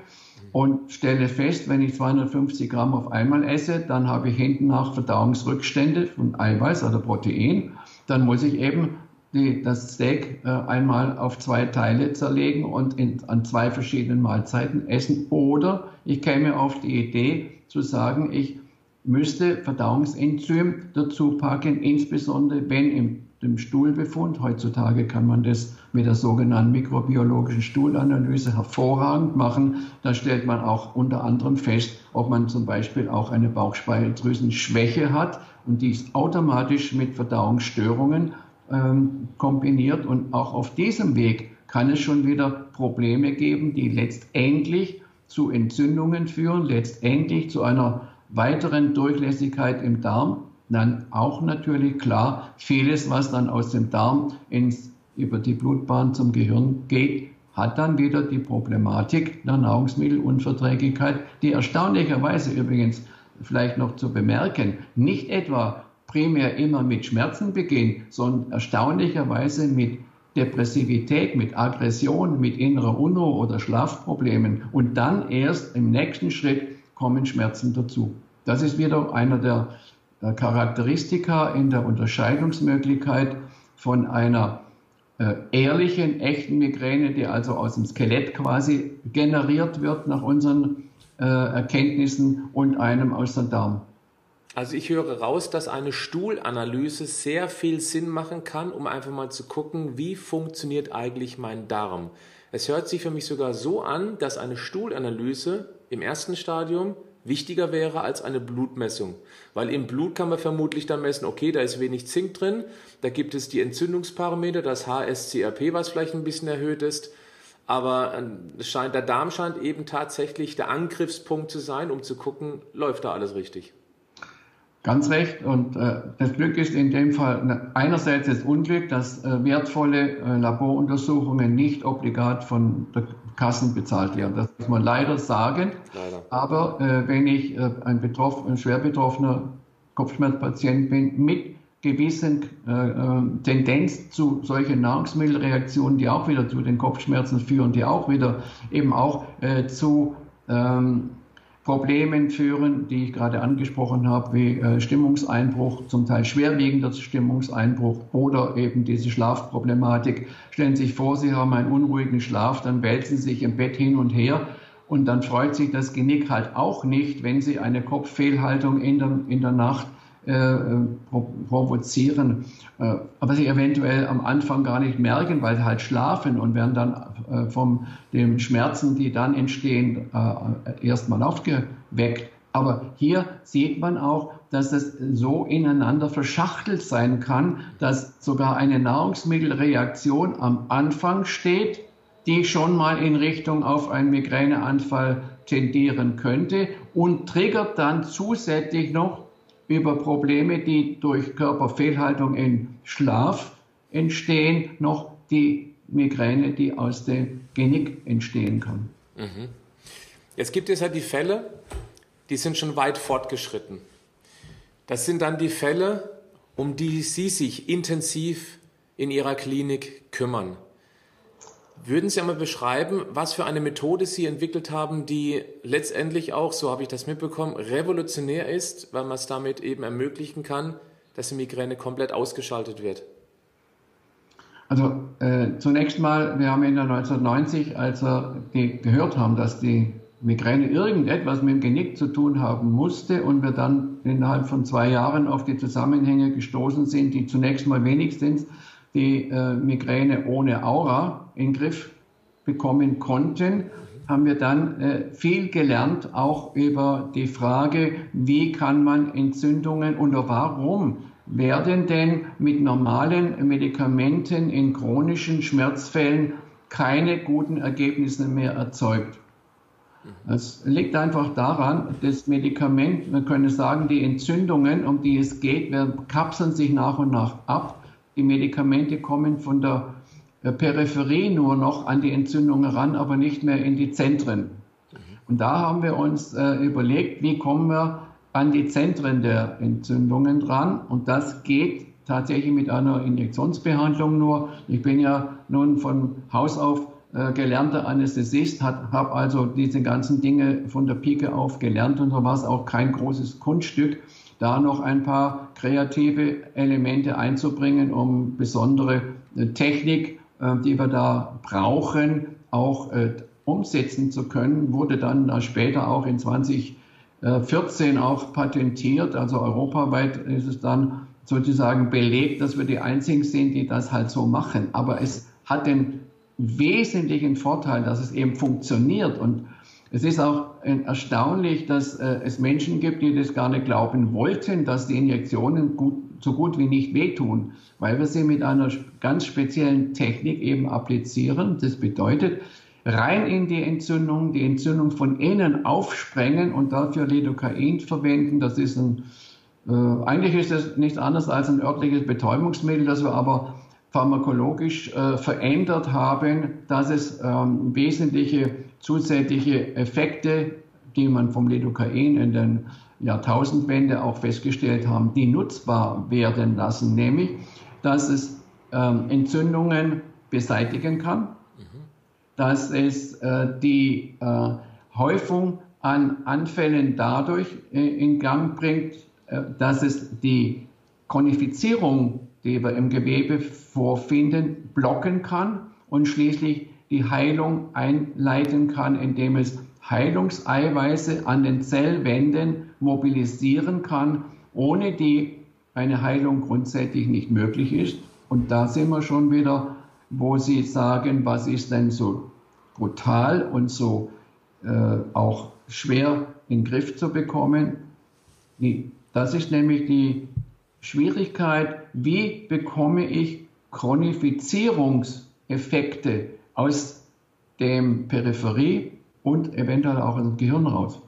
und stelle fest, wenn ich 250 Gramm auf einmal esse, dann habe ich hinten nach Verdauungsrückstände von Eiweiß oder Protein, dann muss ich eben die, das Steak äh, einmal auf zwei Teile zerlegen und in, an zwei verschiedenen Mahlzeiten essen. Oder ich käme auf die Idee zu sagen, ich müsste Verdauungsenzym dazu packen, insbesondere wenn im dem Stuhlbefund, heutzutage kann man das mit der sogenannten mikrobiologischen Stuhlanalyse hervorragend machen, da stellt man auch unter anderem fest, ob man zum Beispiel auch eine Bauchspeicheldrüsenschwäche hat. Und die ist automatisch mit Verdauungsstörungen ähm, kombiniert. Und auch auf diesem Weg kann es schon wieder Probleme geben, die letztendlich zu Entzündungen führen, letztendlich zu einer weiteren Durchlässigkeit im Darm, dann auch natürlich klar, vieles, was dann aus dem Darm ins, über die Blutbahn zum Gehirn geht, hat dann wieder die Problematik der Nahrungsmittelunverträglichkeit, die erstaunlicherweise übrigens vielleicht noch zu bemerken, nicht etwa primär immer mit Schmerzen beginnt, sondern erstaunlicherweise mit Depressivität, mit Aggression, mit innerer Unruhe oder Schlafproblemen und dann erst im nächsten Schritt kommen Schmerzen dazu. Das ist wieder einer der Charakteristika in der Unterscheidungsmöglichkeit von einer äh, ehrlichen, echten Migräne, die also aus dem Skelett quasi generiert wird nach unseren äh, Erkenntnissen und einem aus der Darm. Also ich höre raus, dass eine Stuhlanalyse sehr viel Sinn machen kann, um einfach mal zu gucken, wie funktioniert eigentlich mein Darm. Es hört sich für mich sogar so an, dass eine Stuhlanalyse im ersten Stadium wichtiger wäre als eine Blutmessung. Weil im Blut kann man vermutlich dann messen, okay, da ist wenig Zink drin, da gibt es die Entzündungsparameter, das HSCRP, was vielleicht ein bisschen erhöht ist. Aber äh, scheint, der Darm scheint eben tatsächlich der Angriffspunkt zu sein, um zu gucken, läuft da alles richtig. Ganz recht. Und äh, das Glück ist in dem Fall einerseits das Unglück, dass äh, wertvolle äh, Laboruntersuchungen nicht obligat von der Kassen bezahlt werden. Das muss man leider sagen. Leider. Aber äh, wenn ich äh, ein, betroff, ein schwer betroffener Kopfschmerzpatient bin mit gewissen äh, äh, Tendenz zu solchen Nahrungsmittelreaktionen, die auch wieder zu den Kopfschmerzen führen, die auch wieder eben auch zu ähm, Problemen führen, die ich gerade angesprochen habe, wie äh, Stimmungseinbruch, zum Teil schwerwiegender Stimmungseinbruch oder eben diese Schlafproblematik. Stellen Sie sich vor, Sie haben einen unruhigen Schlaf, dann wälzen Sie sich im Bett hin und her und dann freut sich das Genick halt auch nicht, wenn Sie eine Kopffehlhaltung in der, in der Nacht äh, provozieren, äh, aber sie eventuell am Anfang gar nicht merken, weil sie halt schlafen und werden dann äh, von den Schmerzen, die dann entstehen, erstmal aufgeweckt. Aber hier sieht man auch, dass es so ineinander verschachtelt sein kann, dass sogar eine Nahrungsmittelreaktion am Anfang steht, die schon mal in Richtung auf einen Migräneanfall tendieren könnte und triggert dann zusätzlich noch über Probleme, die durch Körperfehlhaltung in Schlaf entstehen, noch die Migräne, die aus dem Genick entstehen kann. Mhm. Jetzt gibt es ja die Fälle, die sind schon weit fortgeschritten. Das sind dann die Fälle, um die Sie sich intensiv in Ihrer Klinik kümmern. Würden Sie einmal beschreiben, was für eine Methode Sie entwickelt haben, die letztendlich auch, so habe ich das mitbekommen, revolutionär ist, weil man es damit eben ermöglichen kann, dass die Migräne komplett ausgeschaltet wird? Also äh, zunächst mal, wir haben in der 1990, als wir die, gehört haben, dass die Migräne irgendetwas mit dem Genick zu tun haben musste und wir dann innerhalb von zwei Jahren auf die Zusammenhänge gestoßen sind, die zunächst mal wenigstens die äh, Migräne ohne Aura in den Griff bekommen konnten, haben wir dann äh, viel gelernt, auch über die Frage, wie kann man Entzündungen oder warum werden denn mit normalen Medikamenten in chronischen Schmerzfällen keine guten Ergebnisse mehr erzeugt. Das liegt einfach daran, das Medikament, man könnte sagen, die Entzündungen, um die es geht, werden, kapseln sich nach und nach ab die Medikamente kommen von der Peripherie nur noch an die Entzündung ran, aber nicht mehr in die Zentren. Und da haben wir uns äh, überlegt, wie kommen wir an die Zentren der Entzündungen dran. Und das geht tatsächlich mit einer Injektionsbehandlung nur. Ich bin ja nun von Haus auf äh, gelernter Anästhesist, habe also diese ganzen Dinge von der Pike auf gelernt und so war es auch kein großes Kunststück da noch ein paar kreative Elemente einzubringen, um besondere äh, Technik, die wir da brauchen, auch äh, umsetzen zu können, wurde dann später auch in 2014 auch patentiert, also europaweit ist es dann sozusagen belegt, dass wir die einzigen sind, die das halt so machen. Aber es hat den wesentlichen Vorteil, dass es eben funktioniert und es ist auch erstaunlich, dass äh, es Menschen gibt, die das gar nicht glauben wollten, dass die Injektionen gut, so gut wie nicht wehtun, weil wir sie mit einer ganz speziellen Technik eben applizieren. Das bedeutet, rein in die Entzündung, die Entzündung von innen aufsprengen und dafür Lidocain verwenden. Das ist ein, äh, eigentlich ist es nichts anderes als ein örtliches Betäubungsmittel, das wir aber pharmakologisch äh, verändert haben, dass es ähm, wesentliche zusätzliche Effekte, die man vom Lidocain in den Jahrtausendwende auch festgestellt haben, die nutzbar werden lassen, nämlich, dass es ähm, Entzündungen beseitigen kann, mhm. dass es äh, die äh, Häufung an Anfällen dadurch äh, in Gang bringt, äh, dass es die Konifizierung, die wir im Gewebe vorfinden, blocken kann und schließlich die Heilung einleiten kann, indem es Heilungseiweiße an den Zellwänden mobilisieren kann, ohne die eine Heilung grundsätzlich nicht möglich ist. Und da sind wir schon wieder, wo Sie sagen, was ist denn so brutal und so äh, auch schwer in den Griff zu bekommen. Das ist nämlich die Schwierigkeit, wie bekomme ich Chronifizierungseffekte aus dem Peripherie und eventuell auch aus dem Gehirn raus.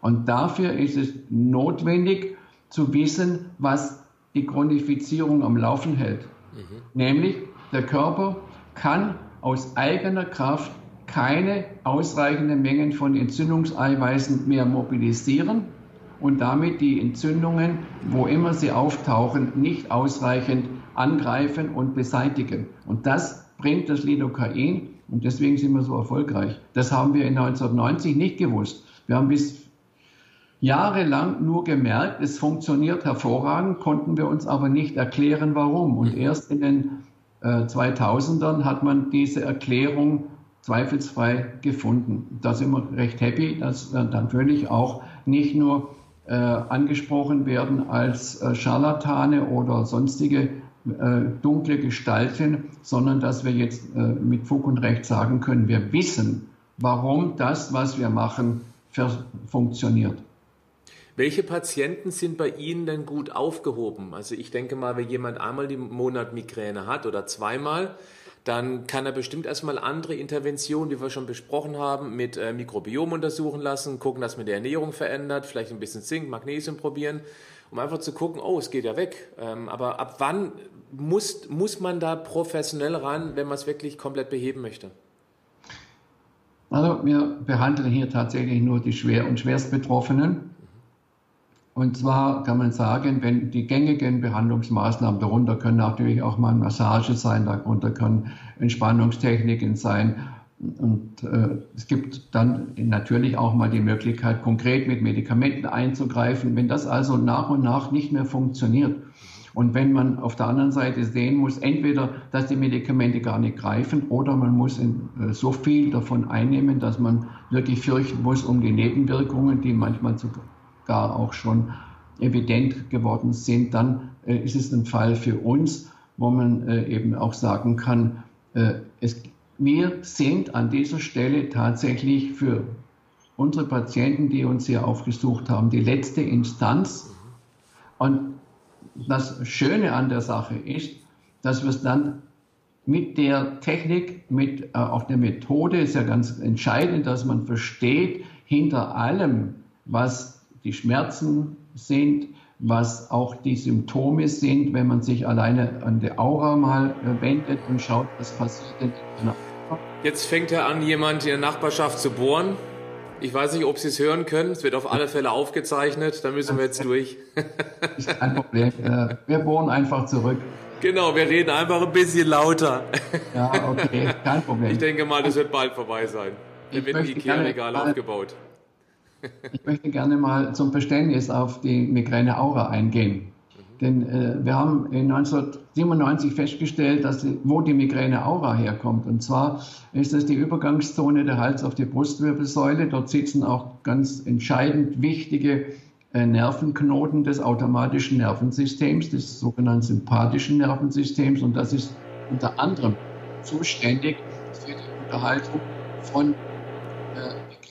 Und dafür ist es notwendig, zu wissen, was die Chronifizierung am Laufen hält. Mhm. Nämlich, der Körper kann aus eigener Kraft keine ausreichenden Mengen von Entzündungseiweißen mehr mobilisieren und damit die Entzündungen, wo immer sie auftauchen, nicht ausreichend angreifen und beseitigen. Und das bringt das Lidocain und deswegen sind wir so erfolgreich. Das haben wir in 1990 nicht gewusst. Wir haben bis jahrelang nur gemerkt, es funktioniert hervorragend, konnten wir uns aber nicht erklären, warum. Und erst in den äh, 2000ern hat man diese Erklärung zweifelsfrei gefunden. Da sind wir recht happy, dass dann völlig auch nicht nur äh, angesprochen werden als äh, Scharlatane oder sonstige äh, dunkle Gestalten, sondern dass wir jetzt äh, mit Fug und Recht sagen können, wir wissen, warum das, was wir machen, funktioniert. Welche Patienten sind bei Ihnen denn gut aufgehoben? Also ich denke mal, wenn jemand einmal im Monat Migräne hat oder zweimal, dann kann er bestimmt erstmal andere Interventionen, die wir schon besprochen haben, mit äh, Mikrobiom untersuchen lassen, gucken, dass man die Ernährung verändert, vielleicht ein bisschen Zink, Magnesium probieren, um einfach zu gucken, oh, es geht ja weg. Ähm, aber ab wann muss, muss man da professionell ran, wenn man es wirklich komplett beheben möchte? Also wir behandeln hier tatsächlich nur die schwer und schwerst Betroffenen. Und zwar kann man sagen, wenn die gängigen Behandlungsmaßnahmen darunter können natürlich auch mal Massage sein, darunter können Entspannungstechniken sein. Und äh, es gibt dann natürlich auch mal die Möglichkeit, konkret mit Medikamenten einzugreifen. Wenn das also nach und nach nicht mehr funktioniert und wenn man auf der anderen Seite sehen muss, entweder, dass die Medikamente gar nicht greifen oder man muss in, äh, so viel davon einnehmen, dass man wirklich fürchten muss um die Nebenwirkungen, die manchmal sogar gar auch schon evident geworden sind, dann äh, ist es ein Fall für uns, wo man äh, eben auch sagen kann, äh, es, wir sind an dieser Stelle tatsächlich für unsere Patienten, die uns hier aufgesucht haben, die letzte Instanz. Und das Schöne an der Sache ist, dass wir es dann mit der Technik, mit äh, auch der Methode, ist ja ganz entscheidend, dass man versteht, hinter allem, was die Schmerzen sind, was auch die Symptome sind, wenn man sich alleine an der Aura mal äh, wendet und schaut, was passiert. Jetzt fängt ja an, jemand in der Nachbarschaft zu bohren. Ich weiß nicht, ob Sie es hören können. Es wird auf alle Fälle aufgezeichnet. Da müssen wir jetzt durch. Kein Problem. Wir bohren einfach zurück. Genau, wir reden einfach ein bisschen lauter. Ja, okay, kein Problem. Ich denke mal, das wird bald vorbei sein. Da wird ein Ikea-Regal aufgebaut. Ich möchte gerne mal zum Verständnis auf die Migräne-Aura eingehen. Denn äh, wir haben in 1997 festgestellt, dass wo die Migräne-Aura herkommt. Und zwar ist das die Übergangszone der Hals auf die Brustwirbelsäule. Dort sitzen auch ganz entscheidend wichtige äh, Nervenknoten des automatischen Nervensystems, des sogenannten sympathischen Nervensystems. Und das ist unter anderem zuständig für die Unterhaltung von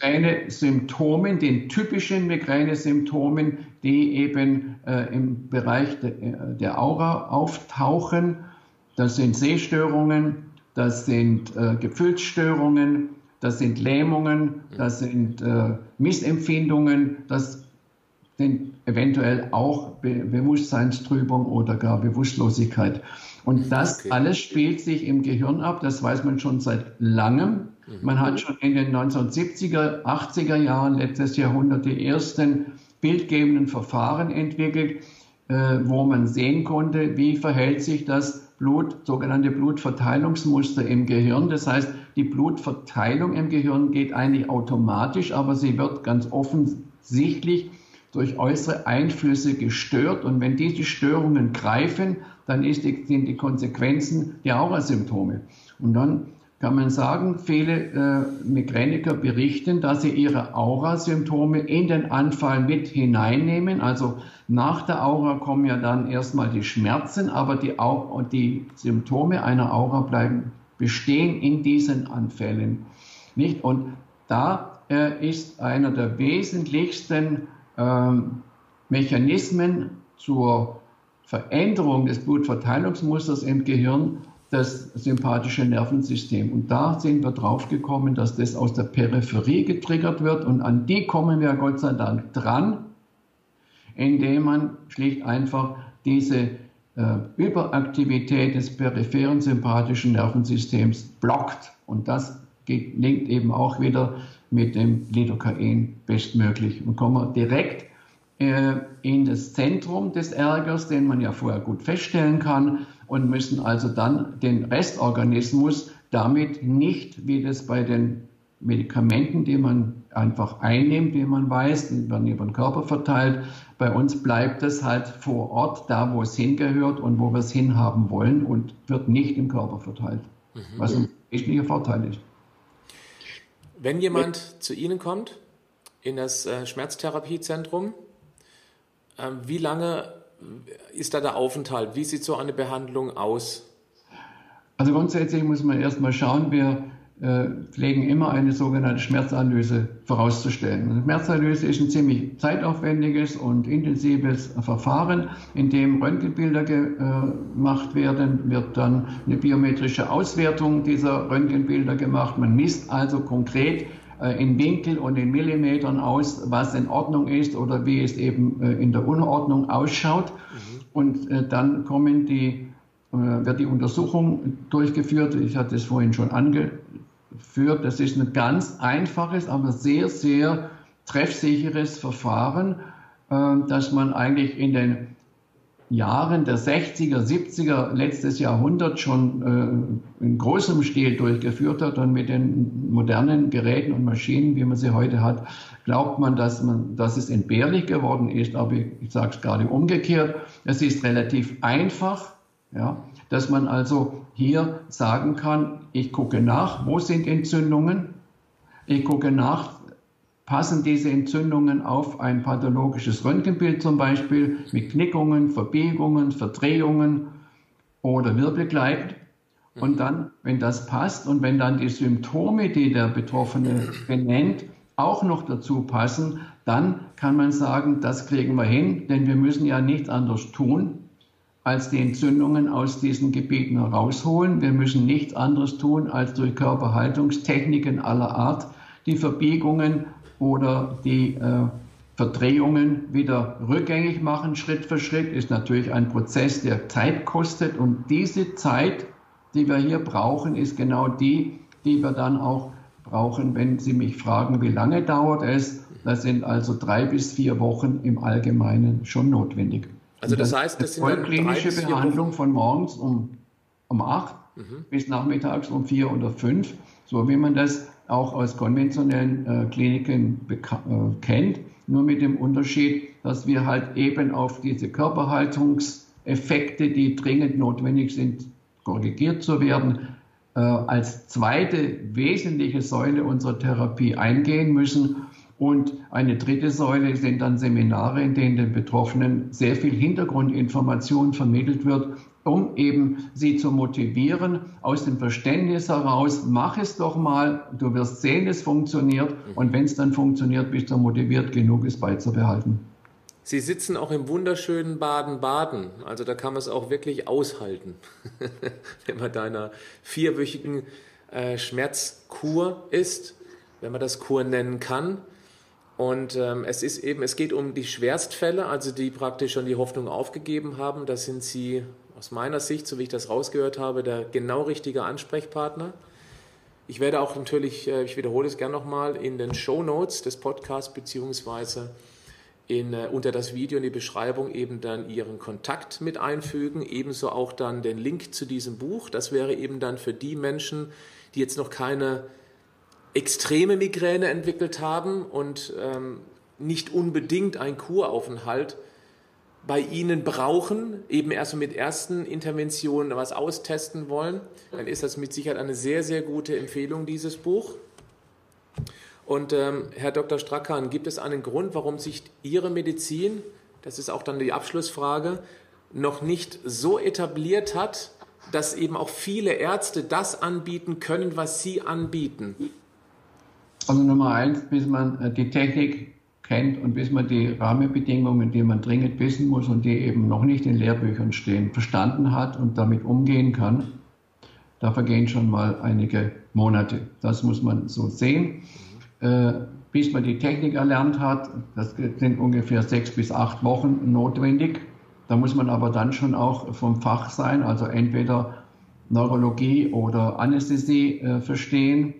Migräne-Symptomen, den typischen Migräne-Symptomen, die eben äh, im Bereich de, äh, der Aura auftauchen. Das sind Sehstörungen, das sind äh, Gefühlsstörungen, das sind Lähmungen, das sind äh, Missempfindungen, das sind eventuell auch Be Bewusstseinstrübung oder gar Bewusstlosigkeit. Und das okay. alles spielt sich im Gehirn ab, das weiß man schon seit langem. Man hat schon in den 1970er, 80er Jahren letztes Jahrhundert die ersten bildgebenden Verfahren entwickelt, äh, wo man sehen konnte, wie verhält sich das Blut, sogenannte Blutverteilungsmuster im Gehirn. Das heißt, die Blutverteilung im Gehirn geht eigentlich automatisch, aber sie wird ganz offensichtlich durch äußere Einflüsse gestört. Und wenn diese Störungen greifen, dann die, sind die Konsequenzen die Aurasymptome. Und dann kann man sagen, viele äh, Migräniker berichten, dass sie ihre Aura-Symptome in den Anfall mit hineinnehmen. Also nach der Aura kommen ja dann erstmal die Schmerzen, aber die, Au die Symptome einer Aura bleiben bestehen in diesen Anfällen. Nicht? Und da äh, ist einer der wesentlichsten ähm, Mechanismen zur Veränderung des Blutverteilungsmusters im Gehirn das sympathische Nervensystem. Und da sind wir drauf gekommen, dass das aus der Peripherie getriggert wird und an die kommen wir Gott sei Dank dran, indem man schlicht einfach diese äh, Überaktivität des peripheren sympathischen Nervensystems blockt. Und das gelingt eben auch wieder mit dem Lidocain bestmöglich. Und kommen wir direkt äh, in das Zentrum des Ärgers, den man ja vorher gut feststellen kann, und müssen also dann den Restorganismus damit nicht, wie das bei den Medikamenten, die man einfach einnimmt, die man weiß, die werden über den Körper verteilt. Bei uns bleibt es halt vor Ort, da wo es hingehört und wo wir es hinhaben wollen und wird nicht im Körper verteilt, mhm. was ein wesentlicher Vorteil ist. Wenn jemand zu Ihnen kommt in das äh, Schmerztherapiezentrum, äh, wie lange ist da der Aufenthalt? Wie sieht so eine Behandlung aus? Also grundsätzlich muss man erstmal schauen, wir äh, pflegen immer eine sogenannte Schmerzanalyse vorauszustellen. Eine Schmerzanalyse ist ein ziemlich zeitaufwendiges und intensives Verfahren, in dem Röntgenbilder gemacht werden, wird dann eine biometrische Auswertung dieser Röntgenbilder gemacht. Man misst also konkret äh, in Winkel und in Millimetern aus, was in Ordnung ist oder wie es eben äh, in der Unordnung ausschaut. Mhm. Und dann kommen die wird die Untersuchung durchgeführt. Ich hatte es vorhin schon angeführt. Das ist ein ganz einfaches, aber sehr, sehr treffsicheres Verfahren, äh, das man eigentlich in den Jahren der 60er, 70er, letztes Jahrhundert schon äh, in großem Stil durchgeführt hat und mit den modernen Geräten und Maschinen, wie man sie heute hat, glaubt man, dass, man, dass es entbehrlich geworden ist. Aber ich, ich sage es gerade umgekehrt. Es ist relativ einfach ja, dass man also hier sagen kann, ich gucke nach, wo sind Entzündungen, ich gucke nach, passen diese Entzündungen auf ein pathologisches Röntgenbild zum Beispiel mit Knickungen, Verbiegungen, Verdrehungen oder Wirbelkleid. Und mhm. dann, wenn das passt und wenn dann die Symptome, die der Betroffene benennt, auch noch dazu passen, dann kann man sagen, das kriegen wir hin, denn wir müssen ja nichts anderes tun, als die Entzündungen aus diesen Gebieten herausholen. Wir müssen nichts anderes tun, als durch Körperhaltungstechniken aller Art die Verbiegungen oder die äh, Verdrehungen wieder rückgängig machen, Schritt für Schritt, ist natürlich ein Prozess, der Zeit kostet. Und diese Zeit, die wir hier brauchen, ist genau die, die wir dann auch brauchen, wenn Sie mich fragen, wie lange dauert es. Das sind also drei bis vier Wochen im Allgemeinen schon notwendig. Also das heißt, das sind vollklinische Behandlung von morgens um, um 8 mhm. bis nachmittags um 4 oder 5, so wie man das auch aus konventionellen äh, Kliniken äh, kennt, nur mit dem Unterschied, dass wir halt eben auf diese Körperhaltungseffekte, die dringend notwendig sind, korrigiert zu werden, äh, als zweite wesentliche Säule unserer Therapie eingehen müssen. Und eine dritte Säule sind dann Seminare, in denen den Betroffenen sehr viel Hintergrundinformation vermittelt wird, um eben sie zu motivieren, aus dem Verständnis heraus, mach es doch mal, du wirst sehen, es funktioniert und wenn es dann funktioniert, bist du motiviert genug, es beizubehalten. Sie sitzen auch im wunderschönen Baden-Baden, also da kann man es auch wirklich aushalten, wenn man da einer vierwöchigen äh, Schmerzkur ist, wenn man das Kur nennen kann. Und ähm, es ist eben, es geht um die Schwerstfälle, also die praktisch schon die Hoffnung aufgegeben haben. Da sind Sie aus meiner Sicht, so wie ich das rausgehört habe, der genau richtige Ansprechpartner. Ich werde auch natürlich, äh, ich wiederhole es gerne nochmal, in den Show Notes des Podcasts beziehungsweise in, äh, unter das Video in die Beschreibung eben dann Ihren Kontakt mit einfügen, ebenso auch dann den Link zu diesem Buch. Das wäre eben dann für die Menschen, die jetzt noch keine extreme Migräne entwickelt haben und ähm, nicht unbedingt einen Kuraufenthalt bei ihnen brauchen, eben erst mit ersten Interventionen was austesten wollen, dann ist das mit Sicherheit eine sehr, sehr gute Empfehlung, dieses Buch. Und ähm, Herr Dr. Strackan, gibt es einen Grund, warum sich Ihre Medizin, das ist auch dann die Abschlussfrage, noch nicht so etabliert hat, dass eben auch viele Ärzte das anbieten können, was Sie anbieten? Also Nummer eins, bis man äh, die Technik kennt und bis man die Rahmenbedingungen, die man dringend wissen muss und die eben noch nicht in Lehrbüchern stehen, verstanden hat und damit umgehen kann. Da vergehen schon mal einige Monate. Das muss man so sehen. äh, bis man die Technik erlernt hat. Das sind ungefähr sechs bis acht Wochen notwendig. Da muss man aber dann schon auch vom Fach sein, also entweder Neurologie oder Anästhesie äh, verstehen,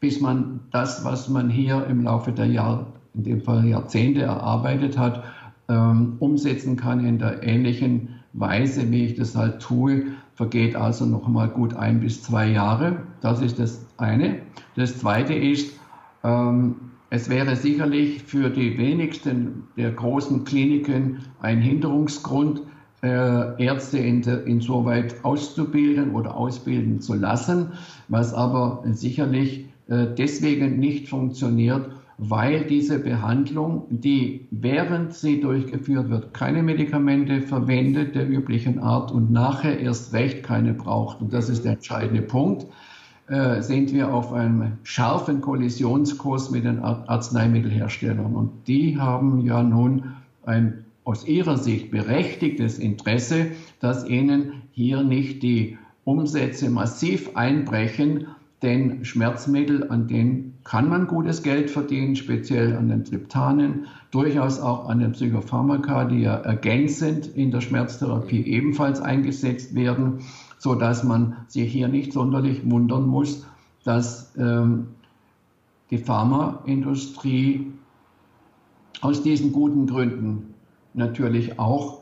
bis man das, was man hier im Laufe der Jahr, in dem Fall Jahrzehnte erarbeitet hat, ähm, umsetzen kann in der ähnlichen Weise, wie ich das halt tue, vergeht also noch mal gut ein bis zwei Jahre. Das ist das eine. Das zweite ist, ähm, es wäre sicherlich für die wenigsten der großen Kliniken ein Hinderungsgrund, äh, Ärzte in, insoweit auszubilden oder ausbilden zu lassen, was aber sicherlich deswegen nicht funktioniert, weil diese Behandlung, die während sie durchgeführt wird, keine Medikamente verwendet der üblichen Art und nachher erst recht keine braucht. Und das ist der entscheidende Punkt. Äh, sind wir auf einem scharfen Kollisionskurs mit den Arzneimittelherstellern. Und die haben ja nun ein aus ihrer Sicht berechtigtes Interesse, dass ihnen hier nicht die Umsätze massiv einbrechen, denn Schmerzmittel, an denen kann man gutes Geld verdienen, speziell an den Triptanen, durchaus auch an den Psychopharmaka, die ja ergänzend in der Schmerztherapie ebenfalls eingesetzt werden, so dass man sich hier nicht sonderlich wundern muss, dass ähm, die Pharmaindustrie aus diesen guten Gründen natürlich auch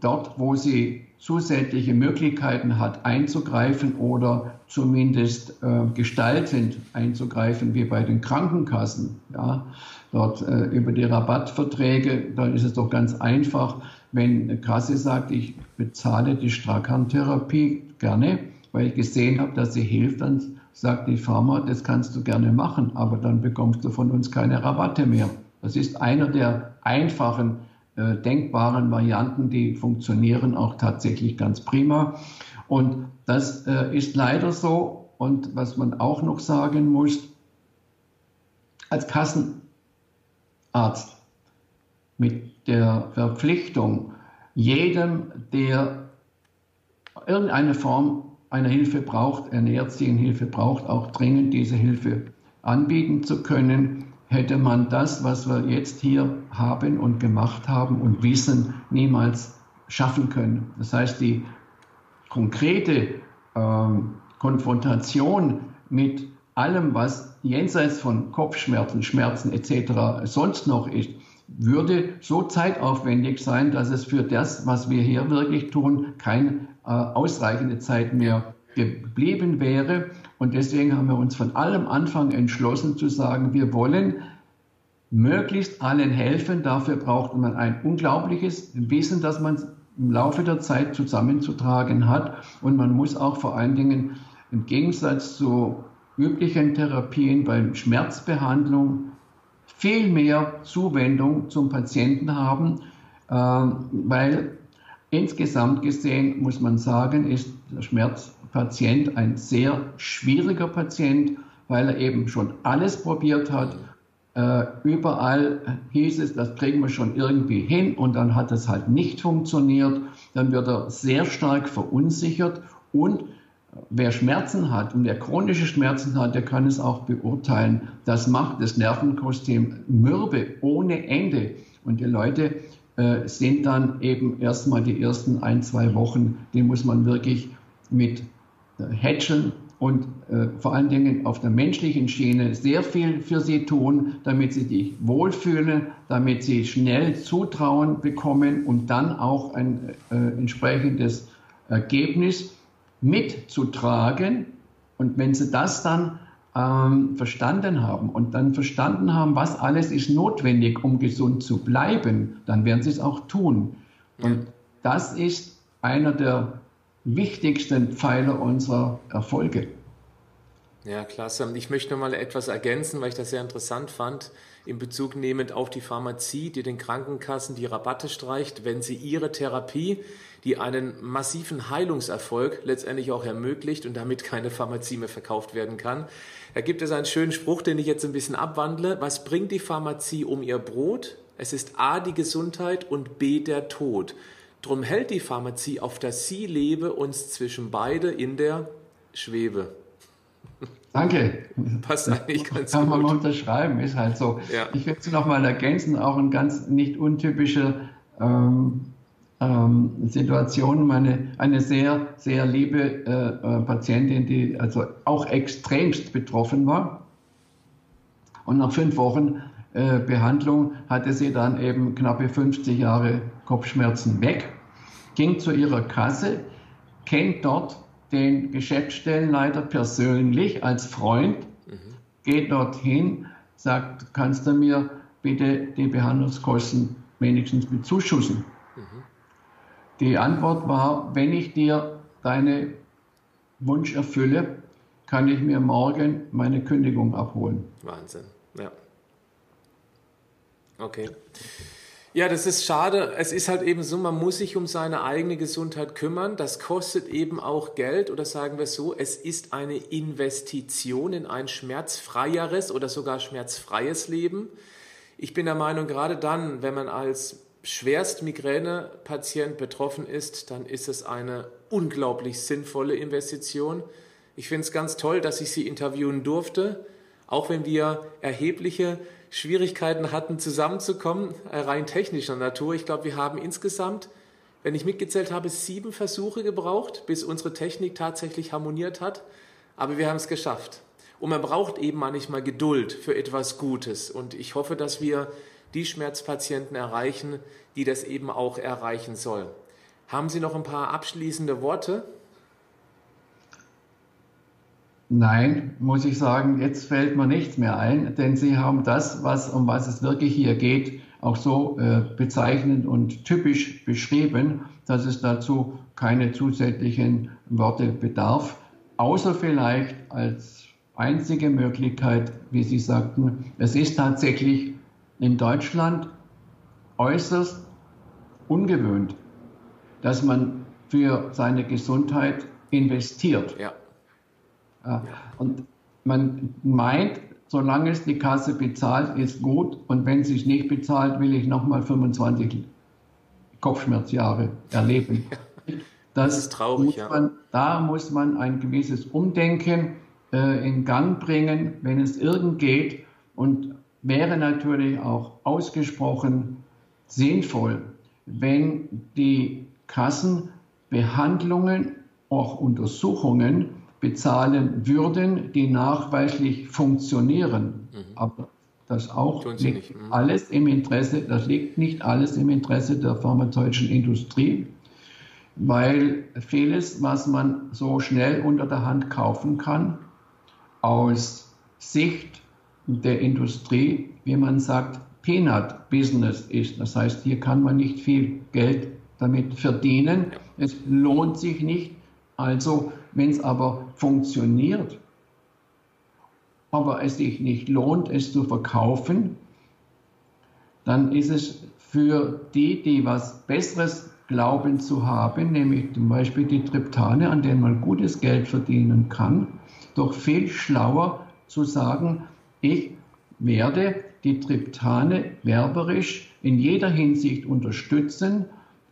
dort, wo sie zusätzliche Möglichkeiten hat, einzugreifen oder zumindest äh, gestaltend einzugreifen, wie bei den Krankenkassen. Ja, dort äh, über die Rabattverträge, dann ist es doch ganz einfach, wenn eine Kasse sagt, ich bezahle die Strakan-Therapie gerne, weil ich gesehen habe, dass sie hilft, dann sagt die Pharma, das kannst du gerne machen, aber dann bekommst du von uns keine Rabatte mehr. Das ist einer der einfachen äh, denkbaren Varianten, die funktionieren auch tatsächlich ganz prima. Und das äh, ist leider so. Und was man auch noch sagen muss, als Kassenarzt mit der Verpflichtung, jedem, der irgendeine Form einer Hilfe braucht, eine ärztliche Hilfe braucht, auch dringend diese Hilfe anbieten zu können, hätte man das, was wir jetzt hier haben und gemacht haben und wissen, niemals schaffen können. Das heißt, die konkrete ähm, Konfrontation mit allem, was jenseits von Kopfschmerzen, Schmerzen etc. sonst noch ist, würde so zeitaufwendig sein, dass es für das, was wir hier wirklich tun, keine äh, ausreichende Zeit mehr geblieben wäre. Und deswegen haben wir uns von allem Anfang entschlossen zu sagen, wir wollen möglichst allen helfen. Dafür braucht man ein unglaubliches Wissen, das man im Laufe der Zeit zusammenzutragen hat. Und man muss auch vor allen Dingen im Gegensatz zu üblichen Therapien bei Schmerzbehandlung viel mehr Zuwendung zum Patienten haben, äh, weil insgesamt gesehen muss man sagen, ist der Schmerzpatient ein sehr schwieriger Patient, weil er eben schon alles probiert hat. Äh, überall hieß es, das kriegen wir schon irgendwie hin und dann hat es halt nicht funktioniert. Dann wird er sehr stark verunsichert und wer Schmerzen hat und wer chronische Schmerzen hat, der kann es auch beurteilen. Das macht das Nervenkostüm mürbe ohne Ende. Und die Leute äh, sind dann eben erstmal die ersten ein, zwei Wochen, die muss man wirklich mit äh, Hätscheln und äh, vor allen Dingen auf der menschlichen Schiene sehr viel für sie tun, damit sie sich wohlfühlen, damit sie schnell Zutrauen bekommen und dann auch ein äh, entsprechendes Ergebnis mitzutragen. Und wenn sie das dann ähm, verstanden haben und dann verstanden haben, was alles ist notwendig, um gesund zu bleiben, dann werden sie es auch tun. Und das ist einer der wichtigsten Pfeiler unserer Erfolge. Ja, klasse. Ich möchte noch mal etwas ergänzen, weil ich das sehr interessant fand, in Bezug nehmend auf die Pharmazie, die den Krankenkassen die Rabatte streicht, wenn sie ihre Therapie, die einen massiven Heilungserfolg letztendlich auch ermöglicht und damit keine Pharmazie mehr verkauft werden kann. Da gibt es einen schönen Spruch, den ich jetzt ein bisschen abwandle. Was bringt die Pharmazie um ihr Brot? Es ist A die Gesundheit und B der Tod. Drum hält die Pharmazie auf, dass sie lebe uns zwischen beide in der Schwebe. Danke. Passt eigentlich ganz kann gut. Kann man unterschreiben, ist halt so. Ja. Ich will es nochmal ergänzen, auch ein ganz nicht untypischer ähm, ähm, Situation. Meine, eine sehr, sehr liebe äh, äh, Patientin, die also auch extremst betroffen war. Und nach fünf Wochen äh, Behandlung hatte sie dann eben knappe 50 Jahre Kopfschmerzen weg, ging zu ihrer Kasse, kennt dort den Geschäftsstellenleiter persönlich als Freund, mhm. geht dorthin, sagt, kannst du mir bitte die Behandlungskosten wenigstens bezuschussen? Mhm. Die Antwort war, wenn ich dir deine Wunsch erfülle, kann ich mir morgen meine Kündigung abholen. Wahnsinn, ja. Okay. Ja, das ist schade. Es ist halt eben so, man muss sich um seine eigene Gesundheit kümmern. Das kostet eben auch Geld oder sagen wir so, es ist eine Investition in ein schmerzfreieres oder sogar schmerzfreies Leben. Ich bin der Meinung, gerade dann, wenn man als schwerst Migräne-Patient betroffen ist, dann ist es eine unglaublich sinnvolle Investition. Ich finde es ganz toll, dass ich Sie interviewen durfte, auch wenn wir erhebliche Schwierigkeiten hatten, zusammenzukommen, äh, rein technischer Natur. Ich glaube, wir haben insgesamt, wenn ich mitgezählt habe, sieben Versuche gebraucht, bis unsere Technik tatsächlich harmoniert hat. Aber wir haben es geschafft. Und man braucht eben manchmal Geduld für etwas Gutes. Und ich hoffe, dass wir die Schmerzpatienten erreichen, die das eben auch erreichen soll. Haben Sie noch ein paar abschließende Worte? Nein, muss ich sagen, jetzt fällt mir nichts mehr ein, denn Sie haben das, was, um was es wirklich hier geht, auch so äh, bezeichnend und typisch beschrieben, dass es dazu keine zusätzlichen Worte bedarf, außer vielleicht als einzige Möglichkeit, wie Sie sagten, es ist tatsächlich in Deutschland äußerst ungewöhnt, dass man für seine Gesundheit investiert. Ja. Ja. Und man meint, solange es die Kasse bezahlt, ist gut. Und wenn es nicht bezahlt, will ich nochmal 25 Kopfschmerzjahre erleben. Das, das ist traurig. Muss man, Da muss man ein gewisses Umdenken äh, in Gang bringen, wenn es irgend geht. Und wäre natürlich auch ausgesprochen sinnvoll, wenn die Kassen Behandlungen, auch Untersuchungen bezahlen würden, die nachweislich funktionieren. Mhm. Aber das auch liegt mhm. alles im Interesse, das liegt nicht alles im Interesse der pharmazeutischen Industrie, weil vieles, was man so schnell unter der Hand kaufen kann, aus Sicht der Industrie, wie man sagt, Peanut Business ist. Das heißt, hier kann man nicht viel Geld damit verdienen. Es lohnt sich nicht. Also wenn es aber funktioniert, aber es sich nicht lohnt, es zu verkaufen, dann ist es für die, die was Besseres glauben zu haben, nämlich zum Beispiel die Triptane, an denen man gutes Geld verdienen kann, doch viel schlauer zu sagen, ich werde die Triptane werberisch in jeder Hinsicht unterstützen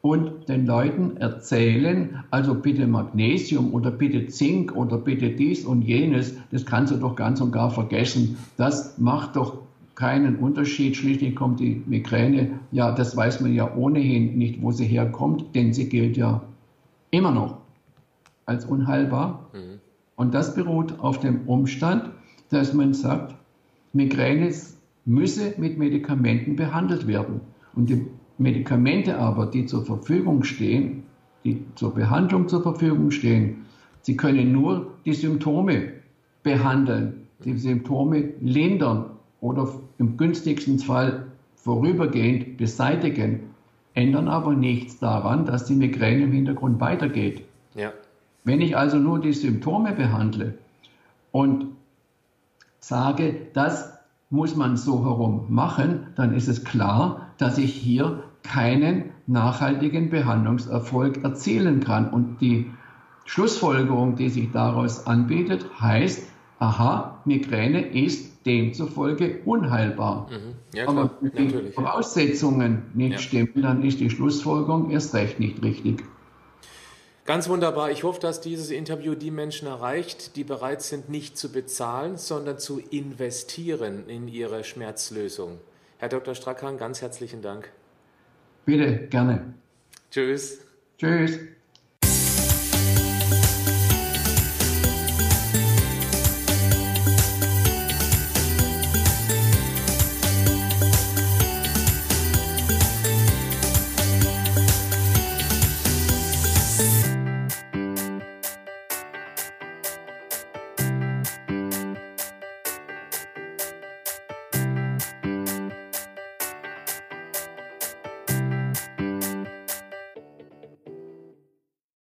und den Leuten erzählen, also bitte Magnesium oder bitte Zink oder bitte dies und jenes, das kannst du doch ganz und gar vergessen. Das macht doch keinen Unterschied. Schließlich kommt die Migräne, ja, das weiß man ja ohnehin nicht, wo sie herkommt, denn sie gilt ja immer noch als unheilbar. Mhm. Und das beruht auf dem Umstand, dass man sagt, Migräne müsse mit Medikamenten behandelt werden. Und die Medikamente aber, die zur Verfügung stehen, die zur Behandlung zur Verfügung stehen, sie können nur die Symptome behandeln, die Symptome lindern oder im günstigsten Fall vorübergehend beseitigen, ändern aber nichts daran, dass die Migräne im Hintergrund weitergeht. Ja. Wenn ich also nur die Symptome behandle und sage, das muss man so herum machen, dann ist es klar, dass ich hier keinen nachhaltigen Behandlungserfolg erzielen kann. Und die Schlussfolgerung, die sich daraus anbietet, heißt, aha, Migräne ist demzufolge unheilbar. Mhm. Ja, Aber wenn die Natürlich. Voraussetzungen nicht ja. stimmen, dann ist die Schlussfolgerung erst recht nicht richtig. Ganz wunderbar. Ich hoffe, dass dieses Interview die Menschen erreicht, die bereit sind, nicht zu bezahlen, sondern zu investieren in ihre Schmerzlösung. Herr Dr. Strackhahn, ganz herzlichen Dank. Bitte, gerne. Tschüss. Tschüss.